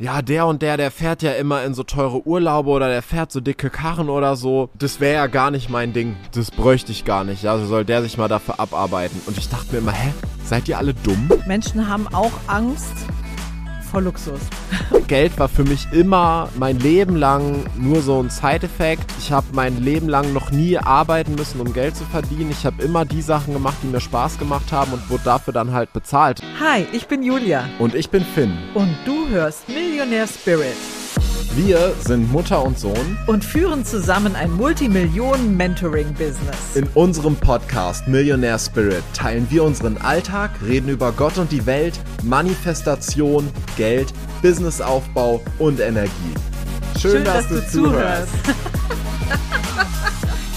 ja, der und der, der fährt ja immer in so teure Urlaube oder der fährt so dicke Karren oder so. Das wäre ja gar nicht mein Ding. Das bräuchte ich gar nicht. Also soll der sich mal dafür abarbeiten. Und ich dachte mir immer, hä, seid ihr alle dumm? Menschen haben auch Angst vor Luxus. Geld war für mich immer mein Leben lang nur so ein Side-Effekt. Ich habe mein Leben lang noch nie arbeiten müssen, um Geld zu verdienen. Ich habe immer die Sachen gemacht, die mir Spaß gemacht haben und wurde dafür dann halt bezahlt. Hi, ich bin Julia. Und ich bin Finn. Und du hörst Millionär Spirit. Wir sind Mutter und Sohn und führen zusammen ein Multimillionen-Mentoring-Business. In unserem Podcast Millionär Spirit teilen wir unseren Alltag, reden über Gott und die Welt, Manifestation, Geld, Businessaufbau und Energie. Schön, Schön dass, dass, du zuhörst.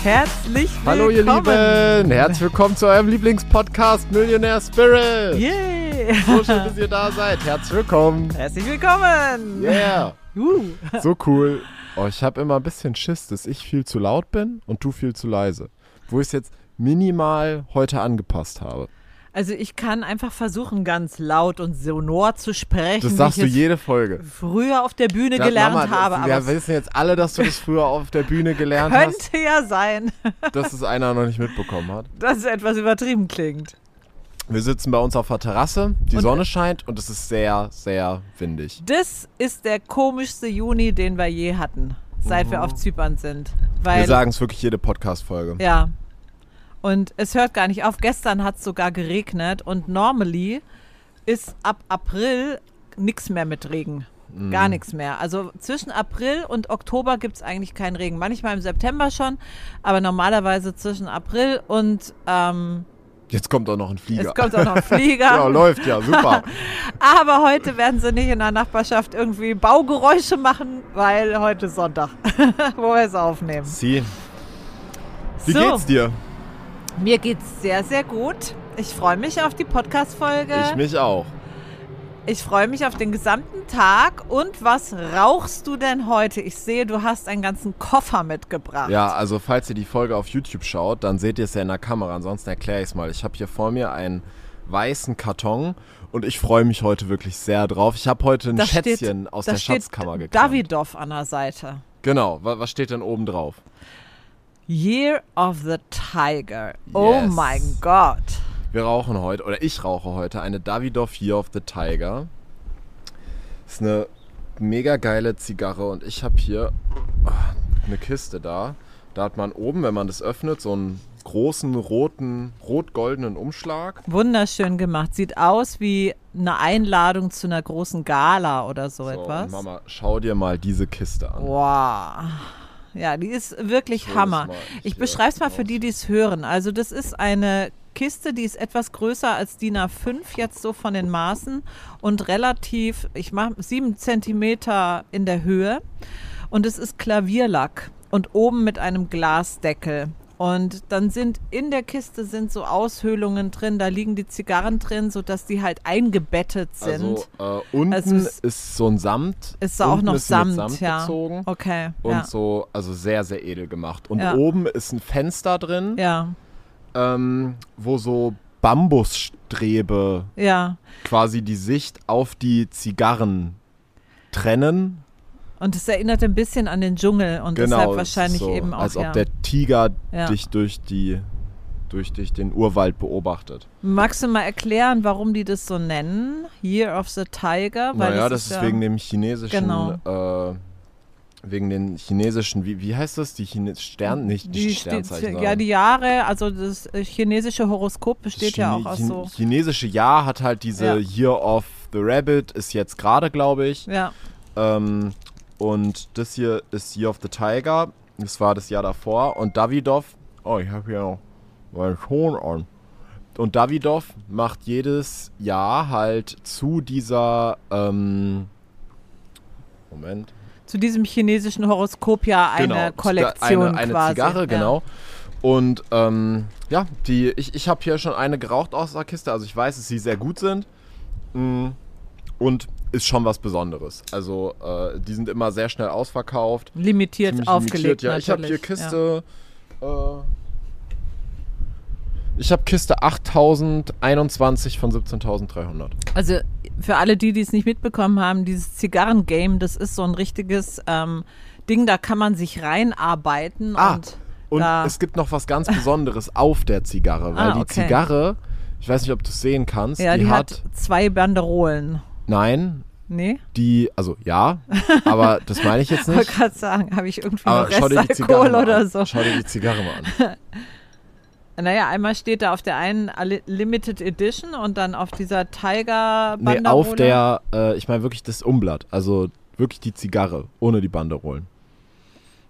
Herzlich willkommen. Hallo ihr Lieben, herzlich willkommen zu eurem Lieblingspodcast Millionär Spirit. Yeah. So schön, dass ihr da seid. Herzlich willkommen. Herzlich willkommen. Yeah. Uh. So cool. Oh, ich habe immer ein bisschen Schiss, dass ich viel zu laut bin und du viel zu leise. Wo ich es jetzt minimal heute angepasst habe. Also ich kann einfach versuchen, ganz laut und sonor zu sprechen. Das sagst du jede Folge. Früher auf der Bühne das gelernt Mama, habe. Wir wissen jetzt alle, dass du das früher auf der Bühne gelernt könnte hast. Könnte ja sein. dass es einer noch nicht mitbekommen hat. Dass es etwas übertrieben klingt. Wir sitzen bei uns auf der Terrasse, die und Sonne scheint und es ist sehr, sehr windig. Das ist der komischste Juni, den wir je hatten, seit mhm. wir auf Zypern sind. Wir sagen es wirklich jede Podcast-Folge. Ja. Und es hört gar nicht auf. Gestern hat es sogar geregnet und normally ist ab April nichts mehr mit Regen. Mhm. Gar nichts mehr. Also zwischen April und Oktober gibt es eigentlich keinen Regen. Manchmal im September schon, aber normalerweise zwischen April und ähm, Jetzt kommt auch noch ein Flieger. Jetzt kommt auch noch ein Flieger. ja, läuft ja, super. Aber heute werden sie nicht in der Nachbarschaft irgendwie Baugeräusche machen, weil heute ist Sonntag, wo wir es aufnehmen. Sie. Wie so. geht's dir? Mir geht's sehr, sehr gut. Ich freue mich auf die Podcast-Folge. Ich mich auch. Ich freue mich auf den gesamten Tag. Und was rauchst du denn heute? Ich sehe, du hast einen ganzen Koffer mitgebracht. Ja, also falls ihr die Folge auf YouTube schaut, dann seht ihr es ja in der Kamera. Ansonsten erkläre ich es mal. Ich habe hier vor mir einen weißen Karton und ich freue mich heute wirklich sehr drauf. Ich habe heute ein da Schätzchen steht, aus der Schatzkammer gekriegt. Davidoff an der Seite. Genau. Was steht denn oben drauf? Year of the Tiger. Oh yes. Oh mein Gott. Wir rauchen heute, oder ich rauche heute, eine Davidoff Year of the Tiger. Das ist eine mega geile Zigarre und ich habe hier oh, eine Kiste da. Da hat man oben, wenn man das öffnet, so einen großen roten, rot-goldenen Umschlag. Wunderschön gemacht. Sieht aus wie eine Einladung zu einer großen Gala oder so, so etwas. Mama, schau dir mal diese Kiste an. Wow. Ja, die ist wirklich Hammer. Ich beschreibe es mal für die, die es hören. Also das ist eine Kiste, die ist etwas größer als DIN A5 jetzt so von den Maßen und relativ, ich mache sieben Zentimeter in der Höhe und es ist Klavierlack und oben mit einem Glasdeckel. Und dann sind in der Kiste sind so Aushöhlungen drin, da liegen die Zigarren drin, sodass die halt eingebettet sind. Also äh, unten also ist, ist, so ein Samt. Ist auch noch Samt, Samt ja. Bezogen okay. Und ja. so, also sehr, sehr edel gemacht. Und ja. oben ist ein Fenster drin. Ja ähm, wo so Bambusstrebe ja. quasi die Sicht auf die Zigarren trennen. Und es erinnert ein bisschen an den Dschungel und genau, deshalb wahrscheinlich so, eben auch. Als ob ja. der Tiger ja. dich durch die durch dich den Urwald beobachtet. Magst du mal erklären, warum die das so nennen? Year of the Tiger? Weil naja, das ist, ist wegen dem chinesischen genau. äh, Wegen den chinesischen, wie, wie heißt das? Die Chine Stern, nicht die, die Sternzeichen. ja, die Jahre, also das chinesische Horoskop besteht Chine ja auch aus so. chinesische Jahr hat halt diese ja. Year of the Rabbit, ist jetzt gerade, glaube ich. Ja. Ähm, und das hier ist Year of the Tiger. Das war das Jahr davor. Und Davidoff, oh, ich habe hier noch meinen Ton an. Und Davidoff macht jedes Jahr halt zu dieser, ähm, Moment, zu diesem chinesischen Horoskop ja eine genau, Kollektion eine, eine quasi. Zigarre, ja. genau. Und ähm, ja, die, ich, ich habe hier schon eine geraucht aus der Kiste. Also ich weiß, dass sie sehr gut sind. Mm, und ist schon was Besonderes. Also äh, die sind immer sehr schnell ausverkauft. Limitiert aufgelegt. Limitiert, ja. Ich habe hier Kiste. Ja. Äh, Ich habe Kiste 8021 von 17.300. Also für alle die, die es nicht mitbekommen haben, dieses Zigarren-Game, das ist so ein richtiges ähm, Ding, da kann man sich reinarbeiten. Ah, und, und es gibt noch was ganz Besonderes auf der Zigarre, weil Ah, die okay. Zigarre, ich weiß nicht, ob du es sehen kannst, ja, die, die, hat, hat zwei Banderolen. nein, Nee? die, also ja, aber das meine ich jetzt Ich wollte nicht. gerade sagen, habe ich irgendwie Aber noch schau dir die Zigarre Restalkohol oder so. Schau dir die Zigarre mal an. Naja, einmal steht da auf der einen Limited Edition und dann auf dieser Tiger-Banderole. Nee, auf der, äh, ich meine wirklich das Umblatt, also wirklich die Zigarre, ohne die Banderolen.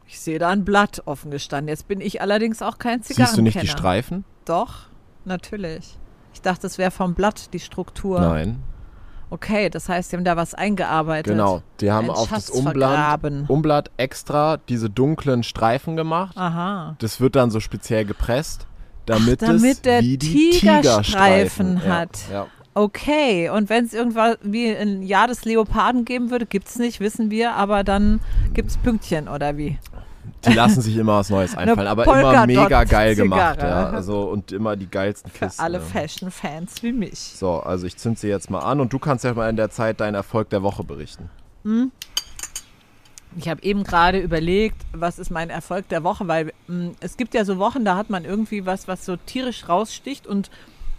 Ich sehe da ein Blatt offen gestanden. Jetzt bin ich allerdings auch kein Zigarrenkenner. Siehst du nicht die Streifen? Doch, natürlich. Ich dachte, es wäre vom Blatt die Struktur. Nein. Okay, das heißt, sie haben da was eingearbeitet. Genau, die haben Ein auf das Schatz Umblatt, vergraben. Umblatt extra diese dunklen Streifen gemacht. Aha. Das wird dann so speziell gepresst, damit, Ach, damit es der wie die Tigerstreifen Tigerstreifen hat. Ja, ja. Okay, und wenn es irgendwas wie ein Jahr des Leoparden geben würde, gibt es nicht, wissen wir, aber dann gibt es Pünktchen oder wie? Die lassen sich immer was Neues einfallen, aber immer mega geil gemacht. Ja. Also, und immer die geilsten Für Kisten. alle ja. Fashion-Fans wie mich. So, also ich zünd sie jetzt mal an und du kannst ja mal in der Zeit deinen Erfolg der Woche berichten. Ich habe eben gerade überlegt, was ist mein Erfolg der Woche, weil mh, es gibt ja so Wochen, da hat man irgendwie was, was so tierisch raussticht und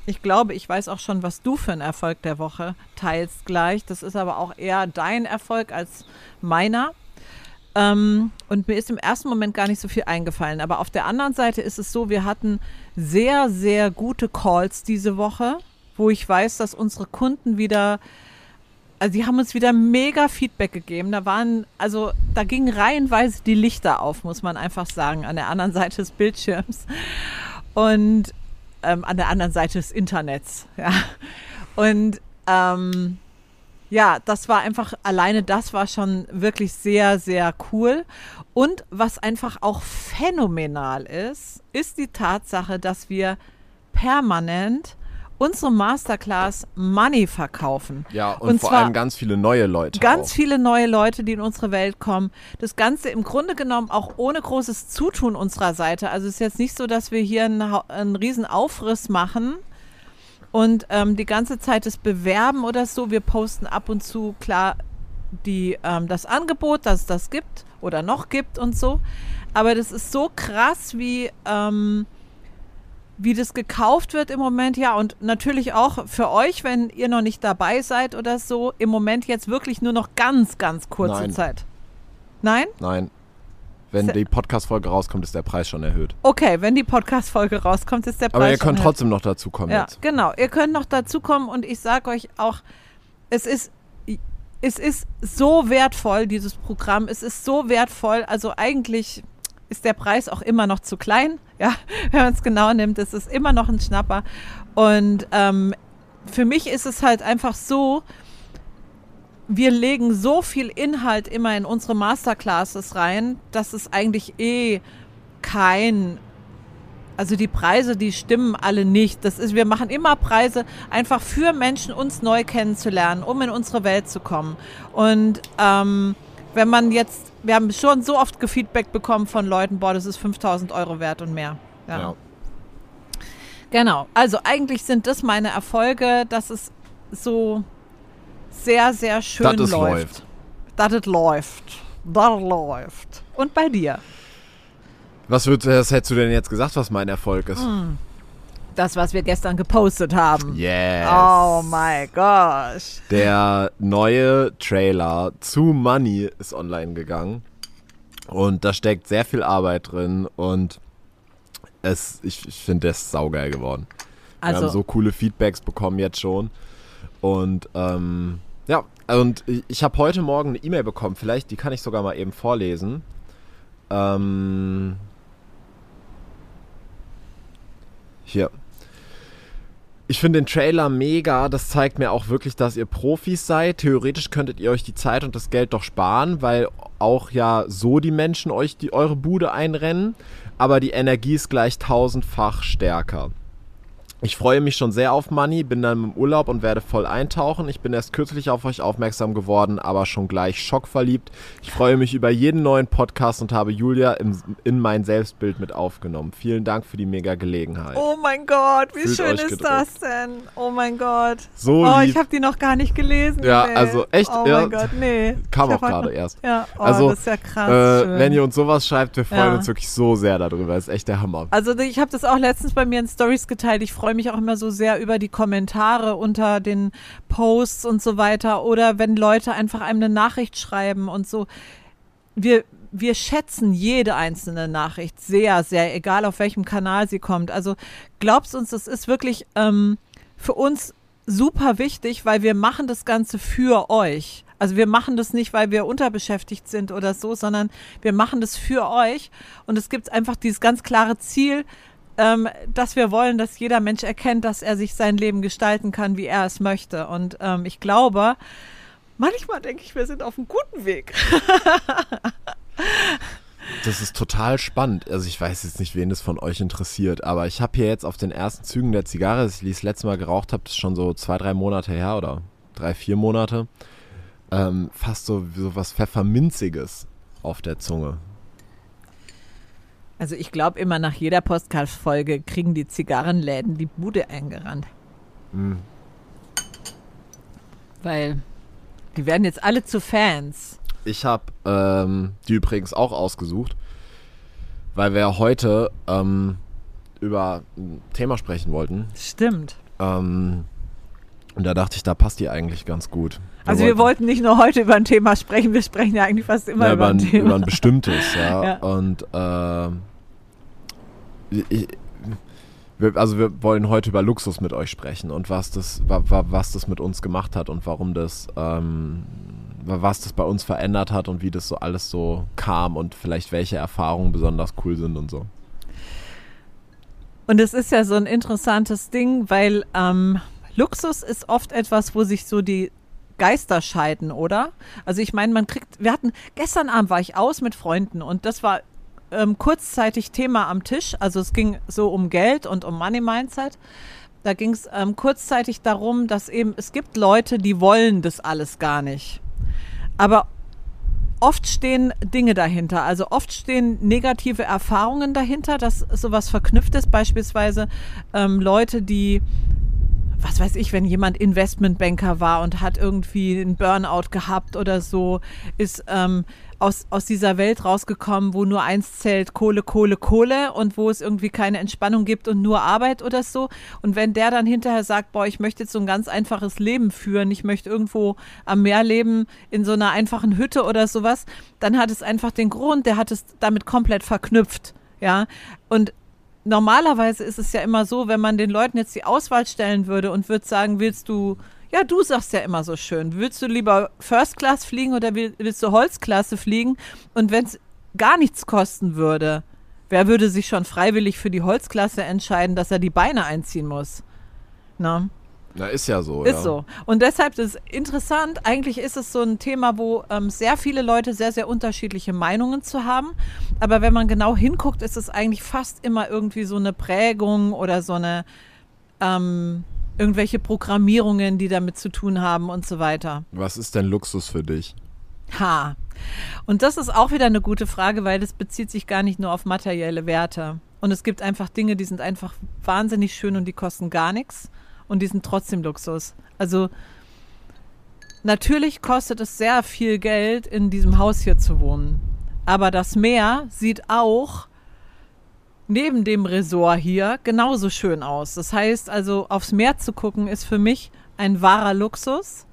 ich glaube, ich weiß auch schon, was du für einen Erfolg der Woche teilst gleich. Das ist aber auch eher dein Erfolg als meiner. Ähm, und mir ist im ersten Moment gar nicht so viel eingefallen. Aber auf der anderen Seite ist es so, wir hatten sehr, sehr gute Calls diese Woche, wo ich weiß, dass unsere Kunden wieder also die haben uns wieder mega Feedback gegeben. Da waren, also da gingen reihenweise die Lichter auf, muss man einfach sagen, an der anderen Seite des Bildschirms und ähm, an der anderen Seite des Internets. Ja. Und ähm, ja, das war einfach, alleine das war schon wirklich sehr, sehr cool. Und was einfach auch phänomenal ist, ist die Tatsache, dass wir permanent unsere Masterclass Money verkaufen. Ja, und, Und vor zwar allem ganz viele neue Leute. Ganz auch. viele neue Leute, die in unsere Welt kommen. Das Ganze im Grunde genommen auch ohne großes Zutun unserer Seite. Also es ist jetzt nicht so, dass wir hier einen, einen riesen Aufriss machen und ähm, die ganze Zeit das bewerben oder so. Wir posten ab und zu klar die, ähm, das Angebot, dass es das gibt oder noch gibt und so. Aber das ist so krass, wie, ähm, wie das gekauft wird im Moment. Ja, und natürlich auch für euch, wenn ihr noch nicht dabei seid oder so, im Moment jetzt wirklich nur noch ganz, ganz kurze Nein. Zeit. Nein? Nein. Wenn Se- die Podcast-Folge rauskommt, ist der Preis schon erhöht. Okay, wenn die Podcast-Folge rauskommt, ist der Preis Aber ihr könnt erhöht. trotzdem noch dazu kommen Ja, jetzt. genau. Ihr könnt noch dazukommen und ich sage euch auch, es ist, es ist so wertvoll, dieses Programm. Es ist so wertvoll. Also eigentlich ist der Preis auch immer noch zu klein. Ja, wenn man es genau nimmt, es ist immer noch ein Schnapper. Und ähm, für mich ist es halt einfach so, wir legen so viel Inhalt immer in unsere Masterclasses rein, dass es eigentlich eh kein also die Preise, die stimmen alle nicht. Das ist, wir machen immer Preise einfach für Menschen, uns neu kennenzulernen, um in unsere Welt zu kommen. Und ähm, wenn man jetzt, wir haben schon so oft Gefeedback bekommen von Leuten, boah, das ist 5000 Euro wert und mehr. Ja. Ja. Genau. Also eigentlich sind das meine Erfolge, dass es so sehr, sehr schön Dass es läuft. Dass es läuft. Das läuft. Und bei dir? Was, würd, was hättest du denn jetzt gesagt, was mein Erfolg ist? Hm. Das, was wir gestern gepostet haben. Yes. Oh my gosh. Der neue Trailer zu Money ist online gegangen. Und da steckt sehr viel Arbeit drin und es, ich, ich finde, der ist saugeil geworden. Wir haben Also, so coole Feedbacks bekommen jetzt schon. Und ähm, ja, und ich, ich habe heute Morgen eine E-Mail bekommen. Vielleicht, die kann ich sogar mal eben vorlesen. Ähm, hier. Ich finde den Trailer mega. Das zeigt mir auch wirklich, dass ihr Profis seid. Theoretisch könntet ihr euch die Zeit und das Geld doch sparen, weil auch ja so die Menschen euch die eure Bude einrennen. Aber die Energie ist gleich tausendfach stärker. Ich freue mich schon sehr auf Money, bin dann im Urlaub und werde voll eintauchen. Ich bin erst kürzlich auf euch aufmerksam geworden, aber schon gleich schockverliebt. Ich freue mich über jeden neuen Podcast und habe Julia im, in mein Selbstbild mit aufgenommen. Vielen Dank für die mega Gelegenheit. Oh mein Gott, wie Fühlt schön ist gedrückt. das denn? Oh mein Gott. So oh, lieb. ich habe die noch gar nicht gelesen. Ja, nee. also echt. Oh ja, mein Gott, nee. Kam auch gerade erst. Ja, oh, also, das ist ja krass. Äh, wenn ihr uns sowas schreibt, wir freuen ja. uns wirklich so sehr darüber. Das ist echt der Hammer. Also ich habe das auch letztens bei mir in Stories geteilt. Ich freue mich auch immer so sehr sehr über die Kommentare unter den Posts und so weiter oder wenn Leute einfach einem eine Nachricht schreiben und so. Wir, wir schätzen jede einzelne Nachricht sehr, sehr, egal auf welchem Kanal sie kommt. Also glaubst uns, das ist wirklich ähm, für uns super wichtig, weil wir machen das Ganze für euch. Also wir machen das nicht, weil wir unterbeschäftigt sind oder so, sondern wir machen das für euch. Und es gibt einfach dieses ganz klare Ziel, ähm, dass wir wollen, dass jeder Mensch erkennt, dass er sich sein Leben gestalten kann, wie er es möchte. Und ähm, ich glaube, manchmal denke ich, wir sind auf einem guten Weg. Das ist total spannend. Also ich weiß jetzt nicht, wen das von euch interessiert, aber ich habe hier jetzt auf den ersten Zügen der Zigarre, die ich das letzte Mal geraucht habe, das ist schon so zwei, drei Monate her oder drei, vier Monate, ähm, fast so, so was Pfefferminziges auf der Zunge. Also ich glaube immer nach jeder Podcast-Folge kriegen die Zigarrenläden die Bude eingerannt. Mhm. Weil die werden jetzt alle zu Fans. Ich habe ähm, die übrigens auch ausgesucht, weil wir heute ähm, über ein Thema sprechen wollten. Stimmt. Ähm, und da dachte ich, da passt die eigentlich ganz gut. Wir also wir wollten nicht nur heute über ein Thema sprechen, wir sprechen ja eigentlich fast immer ja, über, ein, Thema. Über ein bestimmtes, ja. ja. Und äh, ich, also wir wollen heute über Luxus mit euch sprechen und was das, was das mit uns gemacht hat und warum das, ähm, was das bei uns verändert hat und wie das so alles so kam und vielleicht welche Erfahrungen besonders cool sind und so. Und es ist ja so ein interessantes Ding, weil ähm, Luxus ist oft etwas, wo sich so die Geister scheiden, oder? Also ich meine, man kriegt, wir hatten, gestern Abend war ich aus mit Freunden und das war ähm, kurzzeitig Thema am Tisch. Also es ging so um Geld und um Money Mindset. Da ging es ähm, kurzzeitig darum, dass eben es gibt Leute, die wollen das alles gar nicht. Aber oft stehen Dinge dahinter. Also oft stehen negative Erfahrungen dahinter, dass sowas verknüpft ist. Beispielsweise ähm, Leute, die was weiß ich, wenn jemand Investmentbanker war und hat irgendwie einen Burnout gehabt oder so, ist ähm, aus, aus dieser Welt rausgekommen, wo nur eins zählt, Kohle, Kohle, Kohle und wo es irgendwie keine Entspannung gibt und nur Arbeit oder so. Und wenn der dann hinterher sagt, boah, ich möchte jetzt so ein ganz einfaches Leben führen, ich möchte irgendwo am Meer leben, in so einer einfachen Hütte oder sowas, dann hat es einfach den Grund, der hat es damit komplett verknüpft. Ja, und normalerweise ist es ja immer so, wenn man den Leuten jetzt die Auswahl stellen würde und würde sagen, willst du ja, du sagst ja immer so schön. Willst du lieber First Class fliegen oder willst du Holzklasse fliegen? Und wenn es gar nichts kosten würde, wer würde sich schon freiwillig für die Holzklasse entscheiden, dass er die Beine einziehen muss? Na? Na, ist ja so. Ist ja. so. Und deshalb ist es interessant, eigentlich ist es so ein Thema, wo ähm, sehr viele Leute sehr, sehr unterschiedliche Meinungen zu haben. Aber wenn man genau hinguckt, ist es eigentlich fast immer irgendwie so eine Prägung oder so eine, ähm, irgendwelche Programmierungen, die damit zu tun haben und so weiter. Was ist denn Luxus für dich? Ha. Und das ist auch wieder eine gute Frage, weil das bezieht sich gar nicht nur auf materielle Werte. Und es gibt einfach Dinge, die sind einfach wahnsinnig schön und die kosten gar nichts und die sind trotzdem Luxus. Also natürlich kostet es sehr viel Geld, in diesem Haus hier zu wohnen. Aber das Meer sieht auch neben dem Resort hier genauso schön aus. Das heißt also, aufs Meer zu gucken, ist für mich ein wahrer Luxus,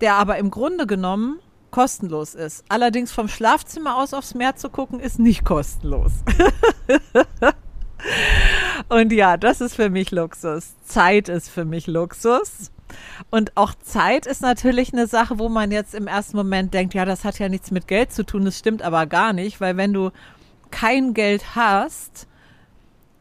der aber im Grunde genommen kostenlos ist. Allerdings vom Schlafzimmer aus aufs Meer zu gucken, ist nicht kostenlos. Und ja, das ist für mich Luxus. Zeit ist für mich Luxus. Und auch Zeit ist natürlich eine Sache, wo man jetzt im ersten Moment denkt, ja, das hat ja nichts mit Geld zu tun. Das stimmt aber gar nicht, weil wenn du kein Geld hast,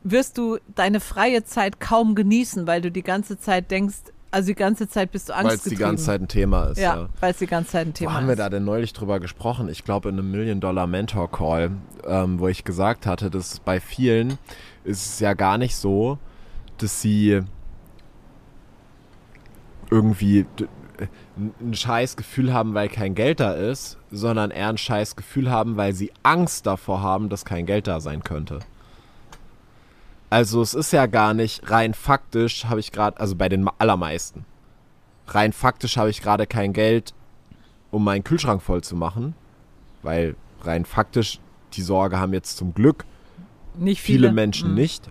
wirst du deine freie Zeit kaum genießen, weil du die ganze Zeit denkst, also die ganze Zeit bist du Angst Weil es die ganze Zeit ein Thema ist. Ja, ja. weil es die ganze Zeit ein Thema wo ist. haben wir da denn neulich drüber gesprochen? Ich glaube in einem Million-Dollar-Mentor-Call, ähm, wo ich gesagt hatte, dass bei vielen ist es ja gar nicht so, dass sie irgendwie ein scheiß Gefühl haben, weil kein Geld da ist, sondern eher ein scheiß Gefühl haben, weil sie Angst davor haben, dass kein Geld da sein könnte. Also es ist ja gar nicht rein faktisch, habe ich gerade, also bei den allermeisten, rein faktisch habe ich gerade kein Geld, um meinen Kühlschrank voll zu machen, weil rein faktisch die Sorge haben jetzt zum Glück nicht viele, viele Menschen mhm. nicht.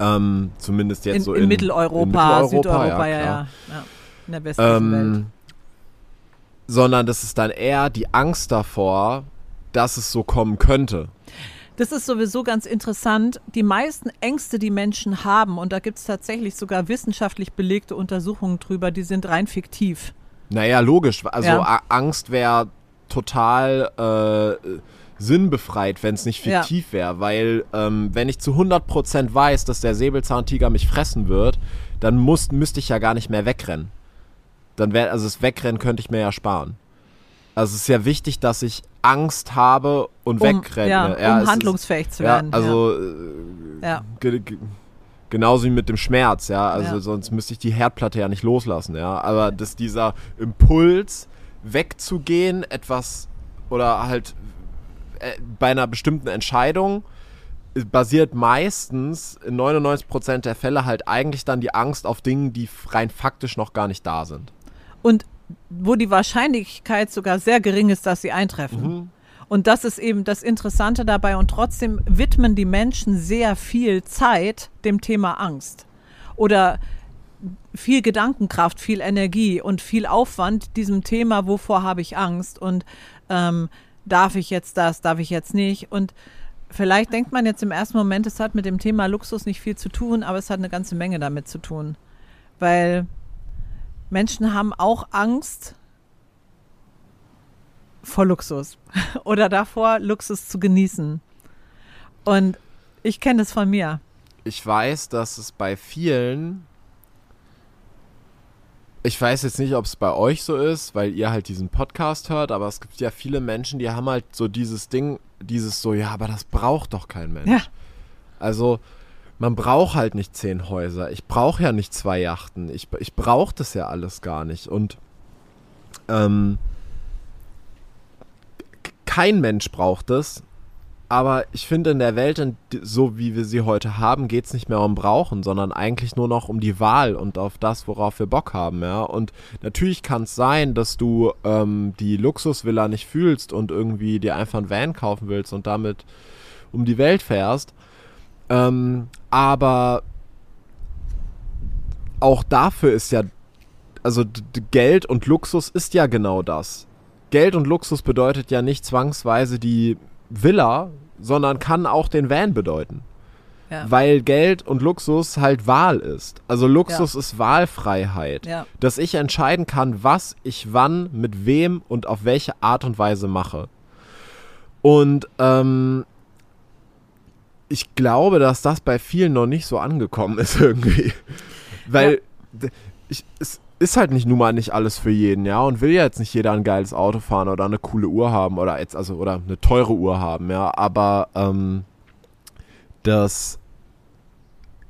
Ähm, zumindest jetzt in, so in, in Mitteleuropa, in Mitteleuropa Südeuropa, ja, ja, ja. In der westlichen ähm, Welt. Sondern das ist dann eher die Angst davor, dass es so kommen könnte. Das ist sowieso ganz interessant. Die meisten Ängste, die Menschen haben, und da gibt es tatsächlich sogar wissenschaftlich belegte Untersuchungen drüber, die sind rein fiktiv. Naja, logisch. Also Ja. Angst wäre total äh, sinnbefreit, wenn es nicht fiktiv wäre. Weil ähm, wenn ich zu 100% weiß, dass der Säbelzahntiger mich fressen wird, dann muss, müsste ich ja gar nicht mehr wegrennen. Dann wäre, also das Wegrennen könnte ich mir ja sparen. Also es ist ja wichtig, dass ich Angst habe und Um, wegrenne. ja, Ja, um es ist- handlungsfähig zu ja, werden. also äh, ja. ge genauso wie mit dem Schmerz, ja. Also Ja. sonst müsste ich die Herdplatte ja nicht loslassen, ja. Aber dass dieser Impuls, wegzugehen, etwas oder halt äh, bei einer bestimmten Entscheidung äh, basiert meistens in 99% der Fälle halt eigentlich dann die Angst auf Dingen, die rein faktisch noch gar nicht da sind. Und wo die Wahrscheinlichkeit sogar sehr gering ist, dass sie eintreffen. Mhm. Und das ist eben das Interessante dabei. Und trotzdem widmen die Menschen sehr viel Zeit dem Thema Angst. Oder viel Gedankenkraft, viel Energie und viel Aufwand diesem Thema, wovor habe ich Angst und ähm, darf ich jetzt das, darf ich jetzt nicht. Und vielleicht denkt man jetzt im ersten Moment, es hat mit dem Thema Luxus nicht viel zu tun, aber es hat eine ganze Menge damit zu tun. Weil Menschen haben auch Angst vor Luxus oder davor, Luxus zu genießen. Und ich kenne das von mir. ich weiß, dass es bei vielen. Ich weiß jetzt nicht, ob es bei euch so ist, weil ihr halt diesen Podcast hört, aber es gibt ja viele Menschen, die haben halt so dieses Ding, dieses so, ja, aber das braucht doch kein Mensch. Ja. Also, man braucht halt nicht zehn Häuser. Ich brauche ja nicht zwei Yachten. Ich, ich brauche das ja alles gar nicht. Und ähm, kein Mensch braucht es. Aber ich finde, in der Welt, so wie wir sie heute haben, geht es nicht mehr um Brauchen, sondern eigentlich nur noch um die Wahl und auf das, worauf wir Bock haben. Ja? Und natürlich kann es sein, dass du ähm, die Luxusvilla nicht fühlst und irgendwie dir einfach ein Van kaufen willst und damit um die Welt fährst. Ähm, aber auch dafür ist ja, also Geld und Luxus ist ja genau das. Geld und Luxus bedeutet ja nicht zwangsweise die Villa, sondern kann auch den Van bedeuten. Ja. Weil Geld und Luxus halt Wahl ist. Also Luxus ist Wahlfreiheit. Ja. Dass ich entscheiden kann, was ich wann, mit wem und auf welche Art und Weise mache. Und ähm, ich glaube, dass das bei vielen noch nicht so angekommen ist irgendwie. Weil ich, es ist halt nicht nun mal nicht alles für jeden, ja, und will ja jetzt nicht jeder ein geiles Auto fahren oder eine coole Uhr haben oder jetzt, also, oder eine teure Uhr haben, ja, aber ähm, das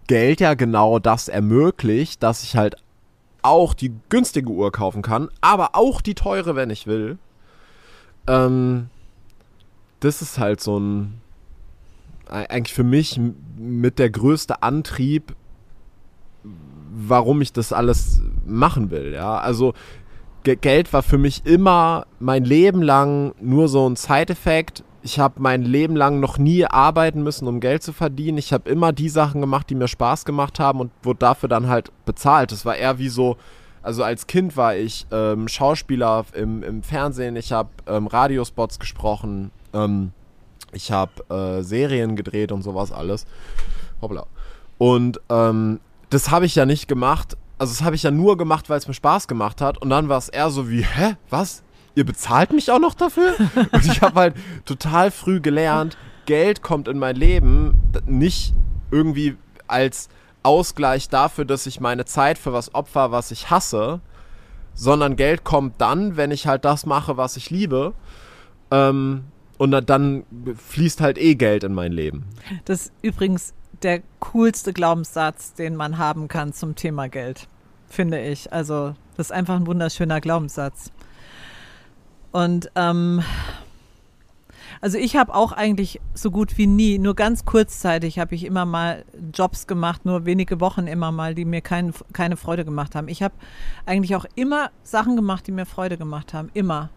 Geld ja genau das ermöglicht, dass ich halt auch die günstige Uhr kaufen kann, aber auch die teure, wenn ich will. Ähm, das ist halt so ein e- eigentlich für mich mit der größte Antrieb, warum ich das alles machen will, ja. Also Ge Geld war für mich immer mein Leben lang nur so ein Side-Effekt. Ich habe mein Leben lang noch nie arbeiten müssen, um Geld zu verdienen. Ich habe immer die Sachen gemacht, die mir Spaß gemacht haben und wurde dafür dann halt bezahlt. Das war eher wie so, also als Kind war ich ähm, Schauspieler im, im Fernsehen, ich habe ähm, Radiospots gesprochen, ähm, ich habe äh, Serien gedreht und sowas alles. Hoppla. Und ähm, das habe ich ja nicht gemacht. Also das habe ich ja nur gemacht, weil es mir Spaß gemacht hat. Und dann war es eher so wie, hä, was? Ihr bezahlt mich auch noch dafür? Und ich habe halt total früh gelernt, Geld kommt in mein Leben nicht irgendwie als Ausgleich dafür, dass ich meine Zeit für was opfer, was ich hasse, sondern Geld kommt dann, wenn ich halt das mache, was ich liebe. Ähm, und dann fließt halt eh Geld in mein Leben. Das ist übrigens der coolste Glaubenssatz, den man haben kann zum Thema Geld, finde ich. Also das ist einfach ein wunderschöner Glaubenssatz. Und ähm, also ich habe auch eigentlich so gut wie nie, nur ganz kurzzeitig habe ich immer mal Jobs gemacht, nur wenige Wochen immer mal, die mir kein, keine Freude gemacht haben. Ich habe eigentlich auch immer Sachen gemacht, die mir Freude gemacht haben, immer.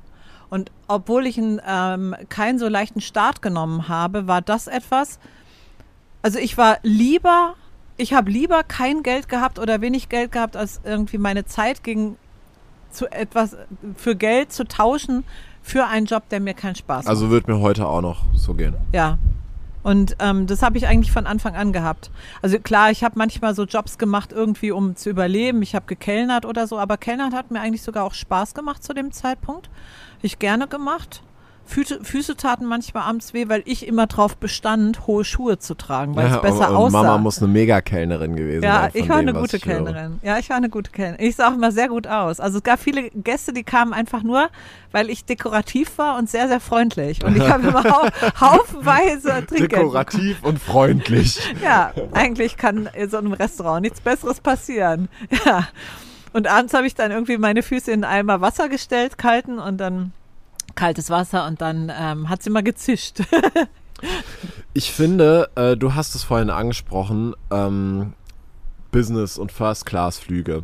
Und obwohl ich einen, ähm, keinen so leichten Start genommen habe, war das etwas, also ich war lieber, ich habe lieber kein Geld gehabt oder wenig Geld gehabt, als irgendwie meine Zeit gegen zu etwas für Geld zu tauschen für einen Job, der mir keinen Spaß macht. Also wird mir heute auch noch so gehen. Ja. Und ähm, das habe ich eigentlich von Anfang an gehabt. Also klar, ich habe manchmal so Jobs gemacht, irgendwie um zu überleben. Ich habe gekellnert oder so, aber Kellnert hat mir eigentlich sogar auch Spaß gemacht zu dem Zeitpunkt. Ich gerne gemacht. Füße, Füße taten manchmal abends weh, weil ich immer drauf bestand, hohe Schuhe zu tragen, weil ja, es besser und, und aussah. Mama muss eine Mega-Kellnerin gewesen ja, sein. Ja, ich war dem, eine gute Kellnerin. Ja, ich war eine gute Kellnerin. Ich sah auch immer sehr gut aus. Also es gab viele Gäste, die kamen einfach nur, weil ich dekorativ war und sehr, sehr freundlich. Und ich habe immer hau haufenweise Trinkgeld Dekorativ und freundlich. ja, eigentlich kann in so einem Restaurant nichts Besseres passieren. Ja. Und abends habe ich dann irgendwie meine Füße in einen Eimer Wasser gestellt, kalten, und dann kaltes Wasser und dann ähm, hat sie mal gezischt. ich finde, äh, du hast es vorhin angesprochen, ähm, Business- und First-Class-Flüge.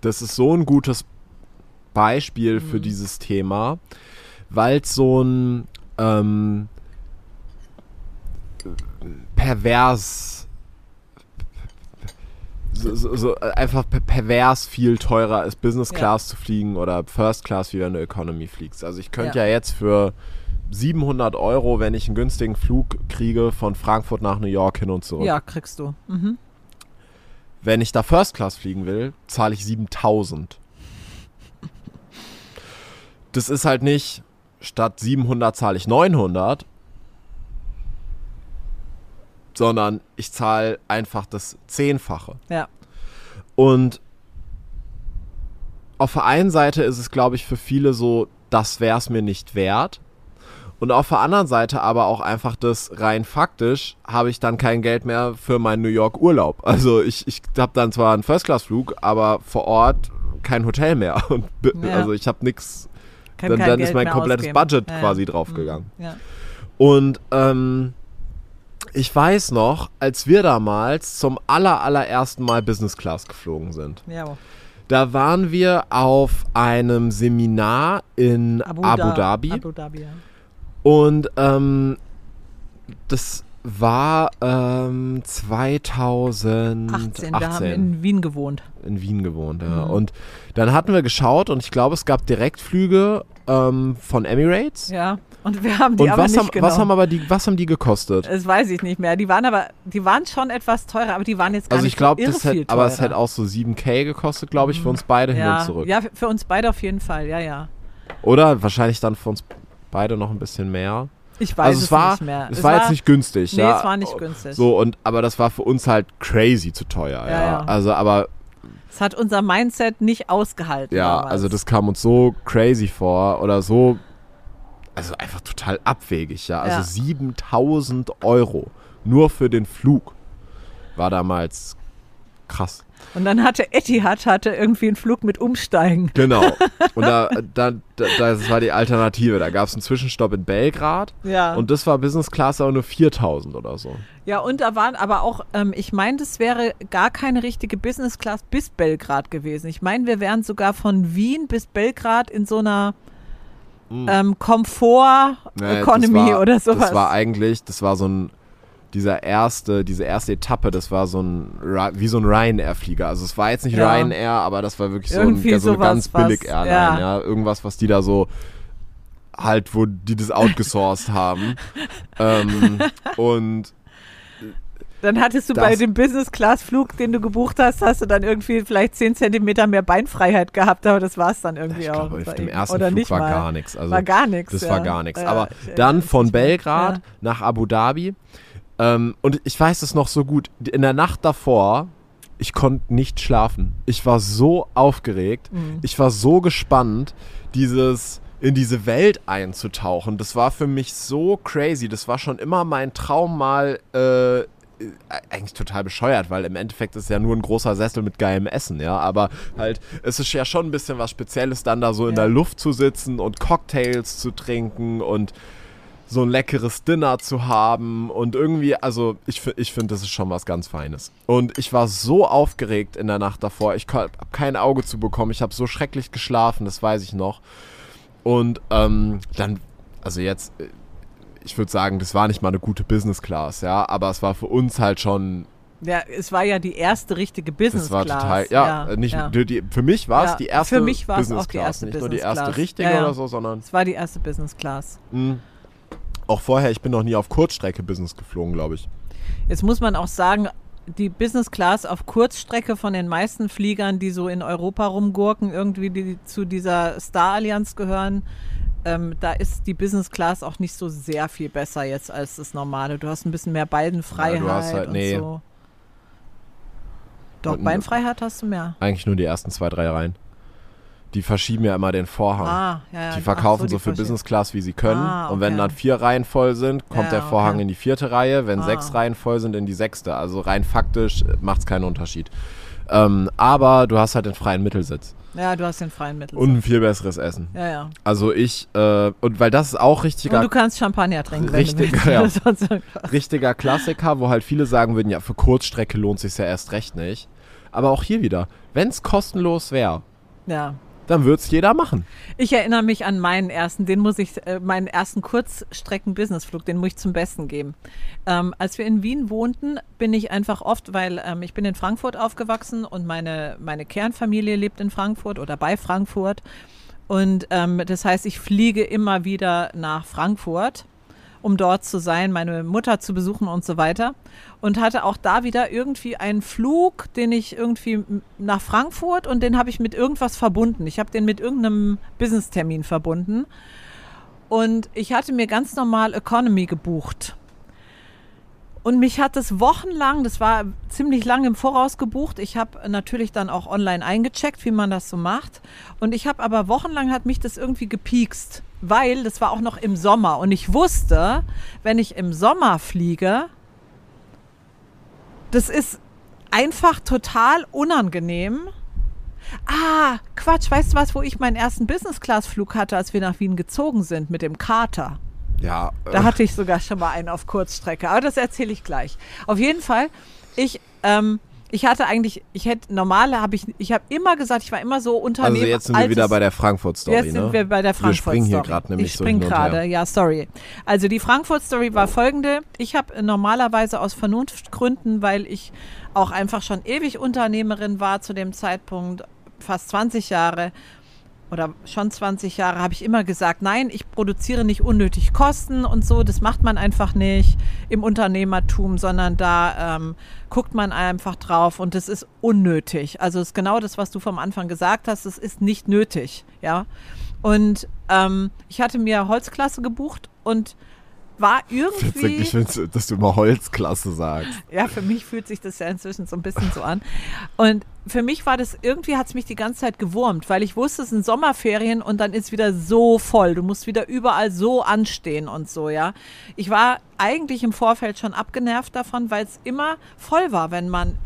Das ist so ein gutes Beispiel mhm. für dieses Thema, weil es so ein ähm, pervers so, so, so, einfach pervers viel teurer ist, Business Class ja. zu fliegen oder First Class, wie wenn du Economy fliegst. Also ich könnte ja. ja. jetzt für 700 Euro, wenn ich einen günstigen Flug kriege, von Frankfurt nach New York hin und zurück. Ja, kriegst du. Mhm. Wenn ich da First Class fliegen will, zahle ich 7000. Das ist halt nicht, statt 700 zahle ich 900, sondern ich zahle einfach das Zehnfache. Ja. Und auf der einen Seite ist es, glaube ich, für viele so, das wäre es mir nicht wert. Und auf der anderen Seite aber auch einfach das rein faktisch habe ich dann kein Geld mehr für meinen New York Urlaub. Also ich, ich habe dann zwar einen First-Class-Flug, aber vor Ort kein Hotel mehr. Und, ja. Also ich habe nichts. Dann, dann ist mein komplettes ausgeben. Budget ja, quasi draufgegangen. Ja. Und ähm, ich weiß noch, als wir damals zum aller, allerersten Mal Business Class geflogen sind. Ja. Da waren wir auf einem Seminar in Abu, Abu Dhabi. Abu Dhabi ja. Und ähm, das war ähm, 2018. 18, wir haben in Wien gewohnt. In Wien gewohnt, ja. Mhm. Und dann hatten wir geschaut und ich glaube, es gab Direktflüge ähm, von Emirates. Ja. Und wir haben die und aber was nicht haben, genommen. Was haben aber die, was haben die gekostet? Das weiß ich nicht mehr. Die waren aber, die waren schon etwas teurer, aber die waren jetzt gar also nicht ich glaub, so irre das hätte, Aber es hätte auch so 7K gekostet, glaube ich, für uns beide ja. hin und zurück. Ja, für uns beide auf jeden Fall, ja, ja. Oder wahrscheinlich dann für uns beide noch ein bisschen mehr. Ich weiß also es, es war, nicht mehr. Es, es war, war, jetzt nicht günstig. Nee, ja. es war nicht günstig. So, und, aber das war für uns halt crazy zu teuer. Ja, ja. ja. Also, aber es hat unser Mindset nicht ausgehalten. Ja, damals. also das kam uns so crazy vor oder so also einfach total abwegig, ja. Also ja. 7000 Euro nur für den Flug war damals krass. Und dann hatte Etihad hatte irgendwie einen Flug mit Umsteigen. Genau. Und da, da, da das war die Alternative. Da gab es einen Zwischenstopp in Belgrad. Ja. Und das war Business Class aber nur 4000 oder so. Ja, und da waren aber auch, ähm, ich meine, das wäre gar keine richtige Business Class bis Belgrad gewesen. Ich meine, wir wären sogar von Wien bis Belgrad in so einer mhm. ähm, Komfort nee, Economy war, oder sowas. Das war eigentlich, das war so ein dieser erste, diese erste Etappe, das war so ein wie so ein Ryanair-Flieger. Also es war jetzt nicht ja. Ryanair, aber das war wirklich so, ein, so eine ganz billig Airline, ja. ja. Irgendwas, was die da so halt, wo die das outgesourced haben. ähm, und dann hattest du das bei dem Business-Class-Flug, den du gebucht hast, hast du dann irgendwie vielleicht 10 Zentimeter mehr Beinfreiheit gehabt, aber das war es dann irgendwie ich auch. Glaube, auf dem ersten Oder Flug war mal. gar nichts. Also war gar nichts. Das ja. war gar nichts. Aber ja, dann von Belgrad ja. nach Abu Dhabi. Ähm, und ich weiß es noch so gut. In der Nacht davor, ich konnte nicht schlafen. Ich war so aufgeregt. Mhm. Ich war so gespannt, dieses in diese Welt einzutauchen. Das war für mich so crazy. Das war schon immer mein Traum, mal äh, eigentlich total bescheuert, weil im Endeffekt ist es ja nur ein großer Sessel mit geilem Essen, ja. Aber halt, es ist ja schon ein bisschen was Spezielles, dann da so in ja. der Luft zu sitzen und Cocktails zu trinken und so ein leckeres Dinner zu haben und irgendwie, also ich, ich finde, das ist schon was ganz Feines. Und ich war so aufgeregt in der Nacht davor, ich habe kein Auge zu bekommen, ich habe so schrecklich geschlafen, das weiß ich noch. Und ähm, dann, also jetzt, äh, ich würde sagen, das war nicht mal eine gute Business Class, ja, aber es war für uns halt schon ja, es war ja die erste richtige Business Class. Das war total, ja, ja nicht, ja. Die, für mich war es ja, die erste Für mich war es auch die erste Nicht Business nur die erste Class. richtige oder so, sondern. Es war die erste Business Class. Mhm. Auch vorher, ich bin noch nie auf Kurzstrecke Business geflogen, glaube ich. Jetzt muss man auch sagen, die Business Class auf Kurzstrecke von den meisten Fliegern, die so in Europa rumgurken, irgendwie die zu dieser Star Allianz gehören, ähm, da ist die Business Class auch nicht so sehr viel besser jetzt als das normale. Du hast ein bisschen mehr Beinfreiheit ja, du hast halt, nee. und so. Doch, Beinfreiheit hast du mehr. Eigentlich nur die ersten zwei, drei Reihen. Die verschieben ja immer den Vorhang. Ah, ja, ja. Die verkaufen so, so, für Business Class, wie sie können. Ah, okay. Und wenn dann vier Reihen voll sind, kommt der Vorhang okay. in die vierte Reihe. Wenn ah. sechs Reihen voll sind, in die sechste. Also rein faktisch macht es keinen Unterschied. Ähm, aber du hast halt den freien Mittelsitz. Ja, du hast den freien Mittelsitz. Und ein viel besseres Essen. Ja, ja. Also ich, äh, und weil das ist auch richtiger. Und du kannst Champagner trinken. Richtig, ja. richtiger Klassiker, wo halt viele sagen würden, ja, für Kurzstrecke lohnt sich ja erst recht nicht. Aber auch hier wieder, wenn es kostenlos wäre. Ja dann wird es jeder machen. Ich erinnere mich an meinen ersten, den muss ich, äh, meinen ersten Kurzstrecken-Businessflug, den muss ich zum Besten geben. Ähm, als wir in Wien wohnten, bin ich einfach oft, weil ähm, ich bin in Frankfurt aufgewachsen und meine, meine Kernfamilie lebt in Frankfurt oder bei Frankfurt. Und ähm, das heißt, ich fliege immer wieder nach Frankfurt um dort zu sein, meine Mutter zu besuchen und so weiter. Und hatte auch da wieder irgendwie einen Flug, den ich irgendwie nach Frankfurt und den habe ich mit irgendwas verbunden. Ich habe den mit irgendeinem Business-Termin verbunden. Und ich hatte mir ganz normal Economy gebucht. Und mich hat das wochenlang, das war ziemlich lang im Voraus gebucht. Ich habe natürlich dann auch online eingecheckt, wie man das so macht. Und ich habe aber wochenlang hat mich das irgendwie gepiekst weil das war auch noch im Sommer und ich wusste, wenn ich im Sommer fliege, das ist einfach total unangenehm. Ah, Quatsch, weißt du was, wo ich meinen ersten Business-Class-Flug hatte, als wir nach Wien gezogen sind mit dem Kater? Ja. Da hatte ich sogar schon mal einen auf Kurzstrecke, aber das erzähle ich gleich. Auf jeden Fall, ich ähm, ich hatte eigentlich, ich hätte normale habe ich, ich habe immer gesagt, ich war immer so Unternehmen. Also jetzt sind wir wieder bei der Frankfurt Story. Jetzt sind ne? wir bei der Frankfurt Story. Wir springen hier gerade nämlich ich spring so gerade, ja, sorry. Also die Frankfurt Story war folgende: Ich habe normalerweise aus Vernunftgründen, weil ich auch einfach schon ewig Unternehmerin war zu dem Zeitpunkt, fast 20 Jahre oder schon 20 Jahre habe ich immer gesagt, nein, ich produziere nicht unnötig Kosten und so. Das macht man einfach nicht im Unternehmertum, sondern da ähm, guckt man einfach drauf und das ist unnötig. Also es ist genau das, was du vom Anfang gesagt hast. Es ist nicht nötig, ja. Und ähm, ich hatte mir Holzklasse gebucht und war irgendwie. Ich finde, dass du immer Holzklasse sagst. Ja, für mich fühlt sich das ja inzwischen so ein bisschen so an. Und für mich war das, irgendwie hat es mich die ganze Zeit gewurmt, weil ich wusste, es sind Sommerferien und dann ist wieder so voll. Du musst wieder überall so anstehen und so, ja. Ich war eigentlich im Vorfeld schon abgenervt davon, weil es immer voll war, wenn man.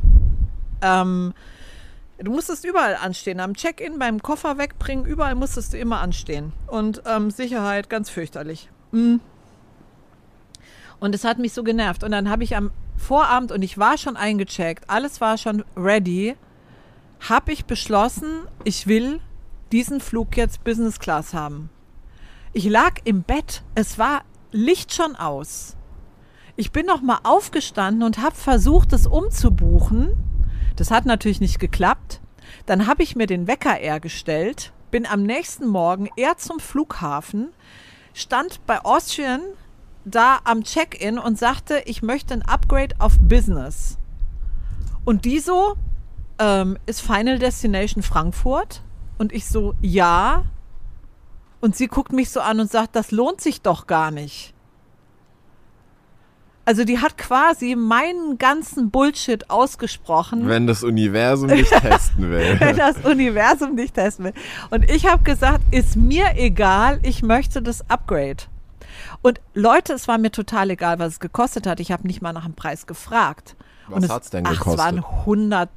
Ähm, Du musstest überall anstehen. Am Check-in, beim Koffer wegbringen, überall musstest du immer anstehen. Und ähm, Sicherheit, ganz fürchterlich. Mhm. Und es hat mich so genervt. Und dann habe ich am Vorabend, und ich war schon eingecheckt, alles war schon ready, habe ich beschlossen, ich will diesen Flug jetzt Business Class haben. Ich lag im Bett, es war Licht schon aus. Ich bin noch mal aufgestanden und habe versucht, es umzubuchen. Das hat natürlich nicht geklappt. Dann habe ich mir den Wecker eher gestellt, bin am nächsten Morgen eher zum Flughafen, stand bei Austrian da am Check-in und sagte, ich möchte ein Upgrade auf Business. Und die so, ähm, ist Final Destination Frankfurt? Und ich so, ja. Und sie guckt mich so an und sagt, das lohnt sich doch gar nicht. Also die hat quasi meinen ganzen Bullshit ausgesprochen. Wenn das Universum dich testen will. Wenn das Universum dich testen will. Und ich habe gesagt, ist mir egal, ich möchte das Upgrade. Und Leute, es war mir total egal, was es gekostet hat. Ich habe nicht mal nach dem Preis gefragt. Was hat es denn gekostet? es waren 100,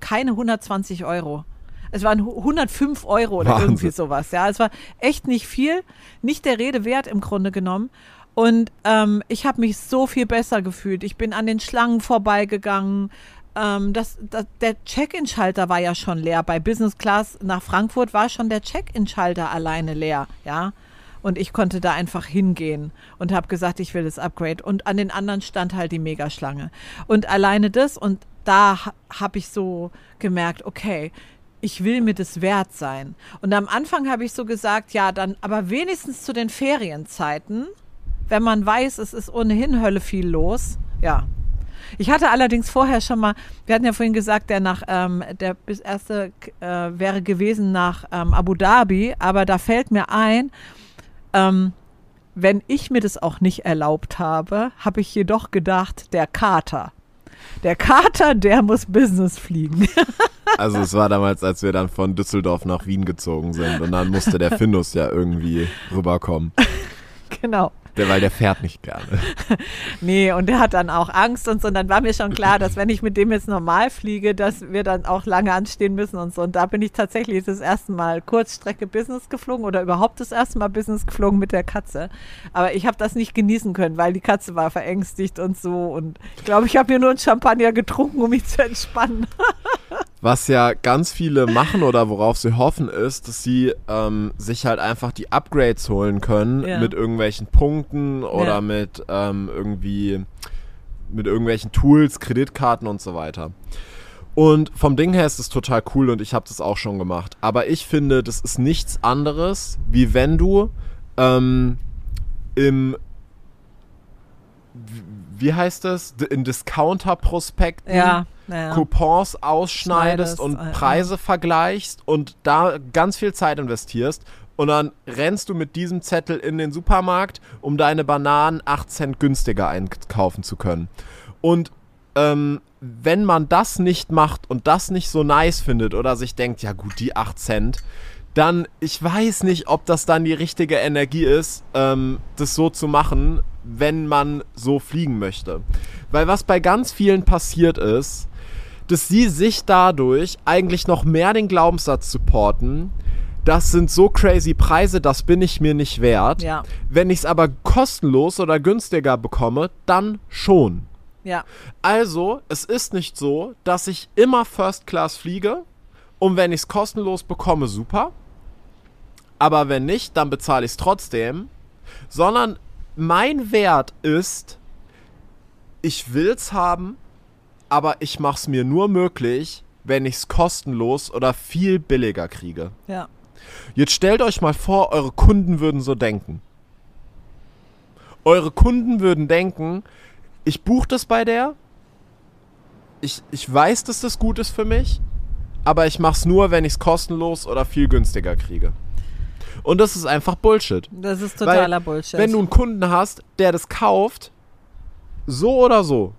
keine 120 Euro. Es waren 105 Euro oder Wahnsinn. irgendwie sowas. Ja, es war echt nicht viel, nicht der Rede wert im Grunde genommen. Und ähm, ich habe mich so viel besser gefühlt. Ich bin an den Schlangen vorbeigegangen. Ähm, das, das, der Check-in-Schalter war ja schon leer. Bei Business Class nach Frankfurt war schon der Check-in-Schalter alleine leer. Ja. Und ich konnte da einfach hingehen und habe gesagt, ich will das Upgrade. Und an den anderen stand halt die Megaschlange. Und alleine das und da habe ich so gemerkt, okay, ich will mir das wert sein. Und am Anfang habe ich so gesagt, ja, dann aber wenigstens zu den Ferienzeiten, wenn man weiß, es ist ohnehin Hölle viel los. Ja. Ich hatte allerdings vorher schon mal, wir hatten ja vorhin gesagt, der nach ähm, der erste äh, wäre gewesen nach ähm, Abu Dhabi, aber da fällt mir ein, ähm, wenn ich mir das auch nicht erlaubt habe, habe ich jedoch gedacht, der Kater. Der Kater, der muss Business fliegen. Also es war damals, als wir dann von Düsseldorf nach Wien gezogen sind und dann musste der Findus ja irgendwie rüberkommen. Genau. Der, weil der fährt nicht gerne. nee, und der hat dann auch Angst und so. Und dann war mir schon klar, dass wenn ich mit dem jetzt normal fliege, dass wir dann auch lange anstehen müssen und so. Und da bin ich tatsächlich das erste Mal Kurzstrecke Business geflogen oder überhaupt das erste Mal Business geflogen mit der Katze. Aber ich habe das nicht genießen können, weil die Katze war verängstigt und so. Und ich glaube, ich habe mir nur ein Champagner getrunken, um mich zu entspannen. Was ja ganz viele machen oder worauf sie hoffen, ist, dass sie ähm, sich halt einfach die Upgrades holen können ja. mit irgendwelchen Punkten oder ja. mit ähm, irgendwie mit irgendwelchen Tools, Kreditkarten und so weiter. Und vom Ding her ist es total cool und ich habe das auch schon gemacht. Aber ich finde, das ist nichts anderes, wie wenn du ähm, im wie heißt das? In Discounter-Prospekten ja, ja. Coupons ausschneidest und äh, Preise ja. vergleichst und da ganz viel Zeit investierst. Und dann rennst du mit diesem Zettel in den Supermarkt, um deine Bananen 8 Cent günstiger einkaufen zu können. Und ähm, wenn man das nicht macht und das nicht so nice findet oder sich denkt, ja gut, die 8 Cent, dann, ich weiß nicht, ob das dann die richtige Energie ist, ähm, das so zu machen, wenn man so fliegen möchte. Weil was bei ganz vielen passiert ist, dass sie sich dadurch eigentlich noch mehr den Glaubenssatz supporten, das sind so crazy Preise, das bin ich mir nicht wert. Ja. Wenn ich es aber kostenlos oder günstiger bekomme, dann schon. Ja. Also, es ist nicht so, dass ich immer First Class fliege und wenn ich es kostenlos bekomme, super. Aber wenn nicht, dann bezahle ich es trotzdem. Sondern mein Wert ist, ich will's haben, aber ich mach's mir nur möglich, wenn ich's kostenlos oder viel billiger kriege. Ja. Jetzt stellt euch mal vor, eure Kunden würden so denken. Eure Kunden würden denken, ich buche das bei der, ich, ich weiß, dass das gut ist für mich, aber ich mach's nur, wenn ich's kostenlos oder viel günstiger kriege. Und das ist einfach Bullshit. Das ist totaler Weil, Bullshit. Wenn du einen Kunden hast, der das kauft, so oder so,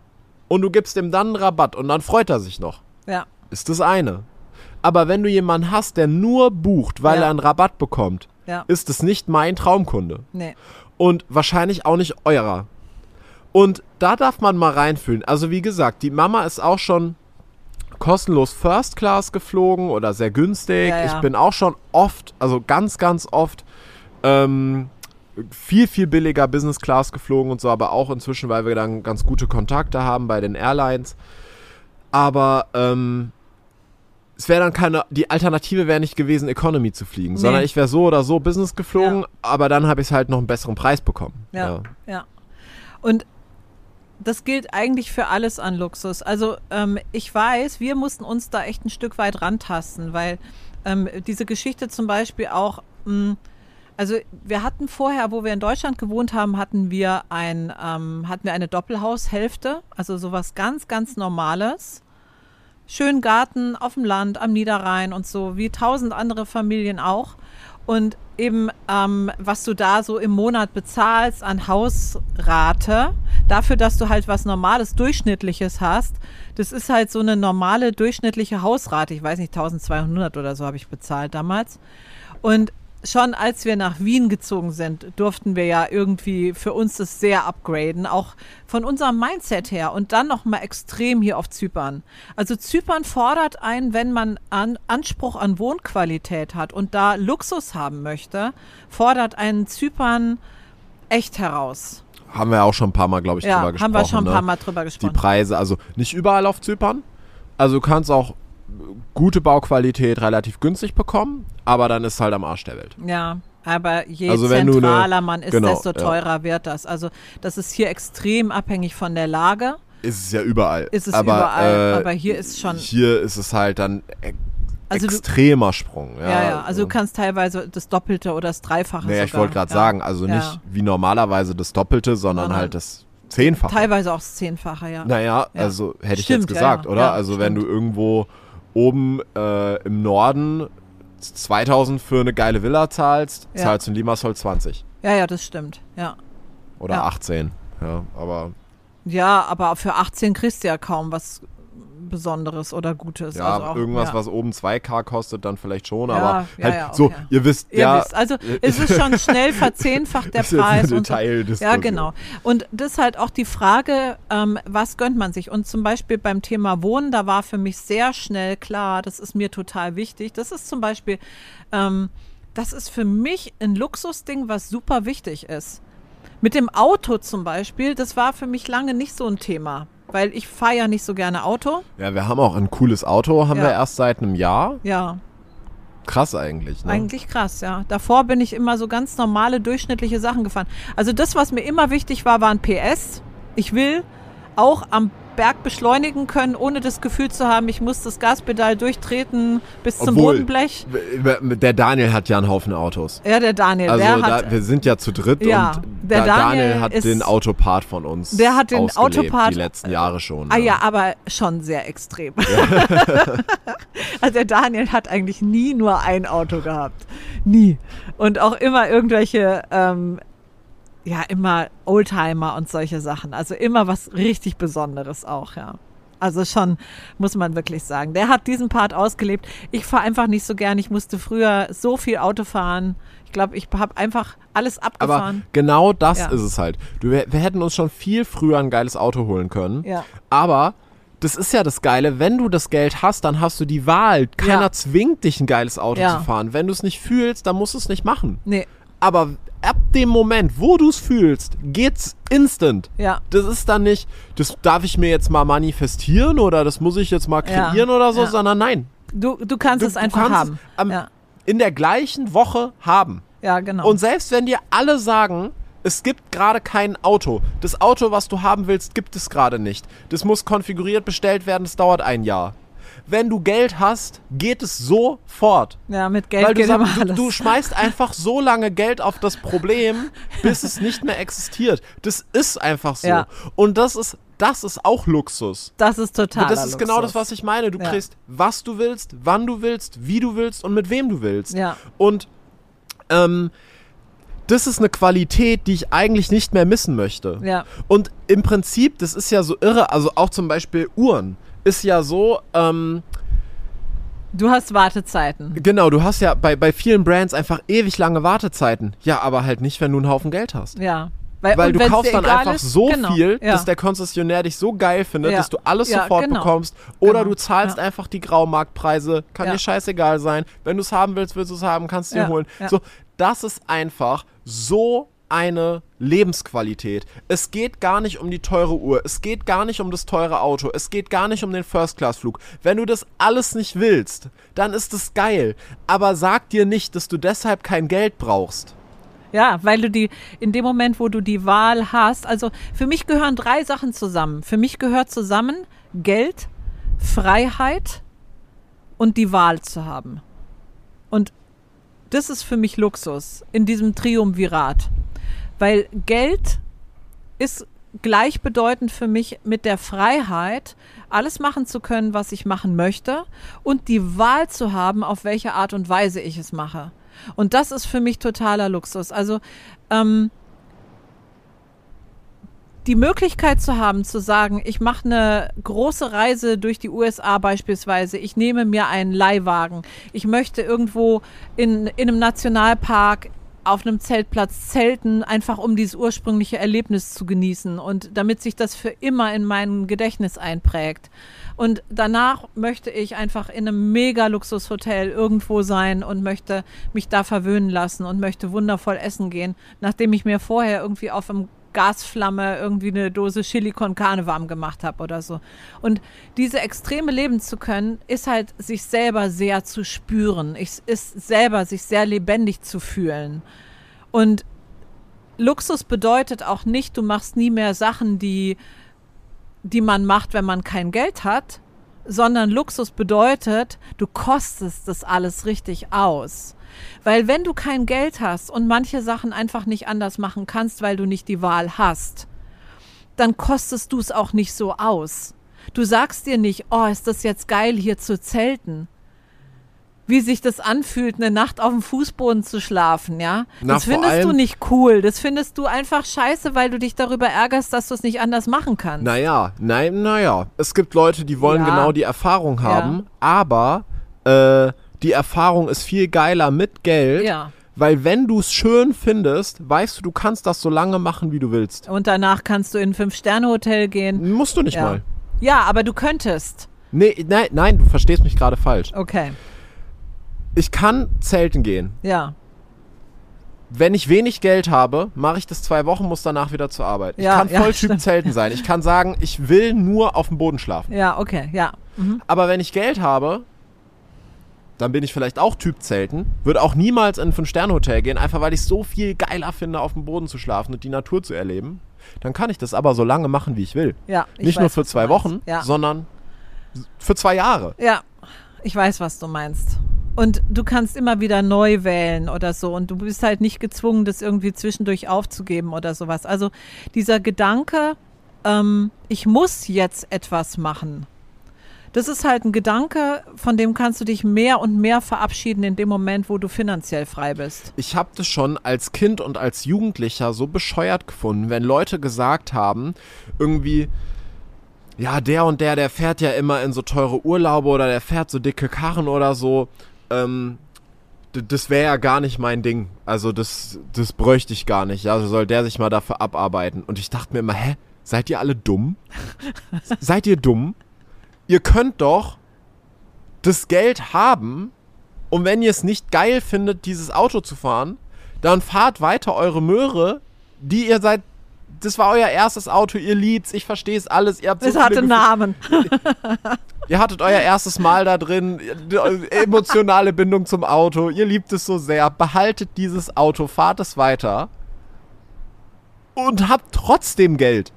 und du gibst ihm dann einen Rabatt und dann freut er sich noch. Ja. Ist das eine. Aber wenn du jemanden hast, der nur bucht, weil ja. er einen Rabatt bekommt, ja. ist es nicht mein Traumkunde. Nee. Und wahrscheinlich auch nicht eurer. Und da darf man mal reinfühlen. Also wie gesagt, die Mama ist auch schon kostenlos First Class geflogen oder sehr günstig. Ja, ja. Ich bin auch schon oft, also ganz, ganz oft ähm, viel, viel billiger Business Class geflogen und so, aber auch inzwischen, weil wir dann ganz gute Kontakte haben bei den Airlines. Aber ähm, es wäre dann keine, die Alternative wäre nicht gewesen, Economy zu fliegen, nee. sondern ich wäre so oder so Business geflogen, ja. aber dann habe ich halt noch einen besseren Preis bekommen. Ja, ja. ja. Und das gilt eigentlich für alles an Luxus. Also ähm, ich weiß, wir mussten uns da echt ein Stück weit rantasten, weil ähm, diese Geschichte zum Beispiel auch, mh, hm, also wir hatten vorher, wo wir in Deutschland gewohnt haben, hatten wir ein, ähm, hatten wir eine Doppelhaushälfte, also sowas ganz, ganz Normales. Schön Garten auf dem Land, am Niederrhein und so, wie tausend andere Familien auch. Und eben, ähm, was du da so im Monat bezahlst an Hausrate, dafür, dass du halt was Normales, Durchschnittliches hast, das ist halt so eine normale, durchschnittliche Hausrate. Ich weiß nicht, 1200 oder so habe ich bezahlt damals. Und schon als wir nach Wien gezogen sind, durften wir ja irgendwie für uns das sehr upgraden, auch von unserem Mindset her und dann noch mal extrem hier auf Zypern. Also Zypern fordert einen, wenn man an, Anspruch an Wohnqualität hat und da Luxus haben möchte, fordert einen Zypern echt heraus. Haben wir auch schon ein paar Mal, glaube ich, Ja, drüber gesprochen. haben wir schon ein ne? paar Mal drüber Die gesprochen. Preise, also nicht überall auf Zypern. Also du kannst auch gute Bauqualität relativ günstig bekommen, aber dann ist halt am Arsch der Welt. Ja, aber je Also du eine- zentraler man ist, genau, desto ja. teurer wird das. Also das ist hier extrem abhängig von der Lage. Ist es ja überall. Ist es aber, überall, äh, aber hier ist schon- Hier ist es halt dann e Also du- extremer Sprung. Ja, Ja, ja. Also du kannst teilweise das Doppelte oder das Dreifache Naja, ich wollte gerade ja. sagen, also Ja. nicht wie normalerweise das Doppelte, sondern halt das Zehnfache. Teilweise auch das Zehnfache, ja. Naja, Ja. also hätte ich Stimmt, jetzt ja, gesagt, ja. oder? Ja, also wenn du stimmt. irgendwo oben äh, im Norden 2000 für eine geile Villa zahlst, Ja. zahlst du in Limassol 20 Ja, ja, das stimmt. Ja. oder Ja. 18. Ja, aber Ja, aber für 18 kriegst du ja kaum was Besonderes oder Gutes. ja, also auch, irgendwas, ja. was oben 2K kostet, dann vielleicht schon, Ja, aber halt ja, so, ihr wisst, Ihr ja, wisst, also es ist schon schnell verzehnfacht der Preis. und so. Ja, genau. Und das ist halt auch die Frage, ähm, was gönnt man sich? Und zum Beispiel beim Thema Wohnen, da war für mich sehr schnell klar, das ist mir total wichtig. Das ist zum Beispiel, ähm, das ist für mich ein Luxusding, was super wichtig ist. Mit dem Auto zum Beispiel, das war für mich lange nicht so ein Thema, weil ich fahre ja nicht so gerne Auto. Ja, wir haben auch ein cooles Auto, haben Ja. wir erst seit einem Jahr. Ja, Krass eigentlich, ne? Eigentlich krass, ja. Davor bin ich immer so ganz normale, durchschnittliche Sachen gefahren. Also das, was mir immer wichtig war, waren PS. Ich will auch am Berg beschleunigen können, ohne das Gefühl zu haben, ich muss das Gaspedal durchtreten bis zum Obwohl, Bodenblech. Der Daniel hat ja einen Haufen Autos. Ja, der Daniel, Also der da, hat, wir sind ja zu dritt Ja, und der da, Daniel Daniel hat ist- den Autopart von uns Der hat den Autopart- die letzten Jahre schon. Ah ja, aber schon sehr extrem. also der Daniel hat eigentlich nie nur ein Auto gehabt. Nie. Und auch immer irgendwelche, ähm, ja, immer Oldtimer und solche Sachen. Also immer was richtig Besonderes auch, ja. Also schon, muss man wirklich sagen. Der hat diesen Part ausgelebt. Ich fahre einfach nicht so gern. Ich musste früher so viel Auto fahren. Ich glaube, ich habe einfach alles Aber abgefahren. genau das Ja. ist es halt. Du, wir, wir hätten uns schon viel früher ein geiles Auto holen können. Ja. Aber das ist ja das Geile, wenn du das Geld hast, dann hast du die Wahl. Keiner Ja. zwingt dich, ein geiles Auto Ja. zu fahren. Wenn du es nicht fühlst, dann musst du es nicht machen. nee, Aber ab dem Moment, wo du es fühlst, geht's instant. ja. Das ist dann nicht, das darf ich mir jetzt mal manifestieren oder das muss ich jetzt mal Ja, kreieren oder so, ja. sondern nein. Du, du kannst Du- es einfach kannst haben. es am- ja. In der gleichen Woche haben. ja, genau. Und selbst wenn dir alle sagen, es gibt gerade kein Auto, das Auto, was du haben willst, gibt es gerade nicht. Das muss konfiguriert bestellt werden, das dauert ein Jahr. Wenn du Geld hast, geht es sofort. Ja, mit Geld Weil du, geht immer sag, du, alles. du schmeißt einfach so lange Geld auf das Problem, bis es nicht mehr existiert. Das ist einfach so. Ja. Und das ist, das ist auch Luxus. das ist total. das ist genau das, was ich meine. Du Ja. kriegst, was du willst, wann du willst, wie du willst und mit wem du willst. Ja. Und ähm, das ist eine Qualität, die ich eigentlich nicht mehr missen möchte. Ja. Und im Prinzip, das ist ja so irre, also auch zum Beispiel Uhren ist ja so, ähm, Du hast Wartezeiten. genau, du hast ja bei, bei vielen Brands einfach ewig lange Wartezeiten. Ja, aber halt nicht, wenn du einen Haufen Geld hast. Ja. Weil, Weil du kaufst dann einfach ist, so genau, viel, ja. dass der Konzessionär dich so geil findet, Ja. dass du alles Ja, sofort genau. bekommst. Oder Genau. du zahlst einfach die Graumarktpreise, kann dir scheißegal sein. Wenn du es haben willst, willst du es haben, kannst du dir holen. So, das ist einfach so eine Lebensqualität. Es geht gar nicht um die teure Uhr, es geht gar nicht um das teure Auto, es geht gar nicht um den First-Class-Flug. Wenn du das alles nicht willst, dann ist es geil. Aber sag dir nicht, dass du deshalb kein Geld brauchst. Ja, weil du die, in dem Moment, wo du die Wahl hast, also für mich gehören drei Sachen zusammen. Für mich gehört zusammen Geld, Freiheit und die Wahl zu haben. Und das ist für mich Luxus in diesem Triumvirat. Weil Geld ist gleichbedeutend für mich mit der Freiheit, alles machen zu können, was ich machen möchte und die Wahl zu haben, auf welche Art und Weise ich es mache. Und das ist für mich totaler Luxus. Also ähm, die Möglichkeit zu haben, zu sagen, ich mache eine große Reise durch die USA beispielsweise, ich nehme mir einen Leihwagen, ich möchte irgendwo in, in einem Nationalpark auf einem Zeltplatz zelten, einfach um dieses ursprüngliche Erlebnis zu genießen und damit sich das für immer in mein Gedächtnis einprägt. Und danach möchte ich einfach in einem mega Luxushotel irgendwo sein und möchte mich da verwöhnen lassen und möchte wundervoll essen gehen, nachdem ich mir vorher irgendwie auf einem Gasflamme irgendwie eine Dose Chili con Carne warm gemacht habe oder so. Und diese Extreme leben zu können, ist halt sich selber sehr zu spüren, ist selber sich sehr lebendig zu fühlen. Und Luxus bedeutet auch nicht, du machst nie mehr Sachen, die, die man macht, wenn man kein Geld hat, sondern Luxus bedeutet, du kostest das alles richtig aus. Weil wenn du kein Geld hast und manche Sachen einfach nicht anders machen kannst, weil du nicht die Wahl hast, dann kostest du es auch nicht so aus. Du sagst dir nicht, oh, ist das jetzt geil, hier zu zelten. Wie sich das anfühlt, eine Nacht auf dem Fußboden zu schlafen, ja? Na, das findest du nicht cool. Das findest du einfach scheiße, weil du dich darüber ärgerst, dass du es nicht anders machen kannst. Naja, nein, naja. Es gibt Leute, die wollen ja. genau die Erfahrung haben, ja. aber äh, die Erfahrung ist viel geiler mit Geld. Ja. Weil wenn du es schön findest, weißt du, du kannst das so lange machen, wie du willst. Und danach kannst du in ein Fünf-Sterne-Hotel gehen. Musst du nicht ja. mal. Ja, aber du könntest. Nee, nein, nein, du verstehst mich gerade falsch. Okay. Ich kann zelten gehen. Ja. Wenn ich wenig Geld habe, mache ich das zwei Wochen, muss danach wieder zur Arbeit. Ich ja, kann voll ja, Typ stimmt. Zelten sein. Ich kann sagen, ich will nur auf dem Boden schlafen. Ja, okay, ja. Mhm. Aber wenn ich Geld habe, dann bin ich vielleicht auch Typ Zelten. Würde auch niemals in ein Fünf-Sterne-Hotel gehen, einfach weil ich so viel geiler finde, auf dem Boden zu schlafen und die Natur zu erleben. Dann kann ich das aber so lange machen, wie ich will. Ja, ich Nicht weiß, nur für zwei Wochen, ja. sondern für zwei Jahre. Ja, ich weiß, was du meinst. Und du kannst immer wieder neu wählen oder so. Und du bist halt nicht gezwungen, das irgendwie zwischendurch aufzugeben oder sowas. Also dieser Gedanke, ähm, ich muss jetzt etwas machen das ist halt ein Gedanke, von dem kannst du dich mehr und mehr verabschieden in dem Moment, wo du finanziell frei bist. Ich habe das schon als Kind und als Jugendlicher so bescheuert gefunden, wenn Leute gesagt haben, irgendwie, ja, der und der, der fährt ja immer in so teure Urlaube oder der fährt so dicke Karren oder so. Ähm, das wäre ja gar nicht mein Ding. Also das, das bräuchte ich gar nicht. Also soll der sich mal dafür abarbeiten. Und ich dachte mir immer, hä? Seid ihr alle dumm? Seid ihr dumm? Ihr könnt doch das Geld haben und wenn ihr es nicht geil findet, dieses Auto zu fahren, dann fahrt weiter eure Möhre, die ihr seit das war euer erstes Auto, ihr liebt's, ich verstehe es alles, ihr habt so Es hatte Gefühle. Namen. ihr hattet euer erstes Mal da drin, emotionale Bindung zum Auto, ihr liebt es so sehr, behaltet dieses Auto, fahrt es weiter und habt trotzdem Geld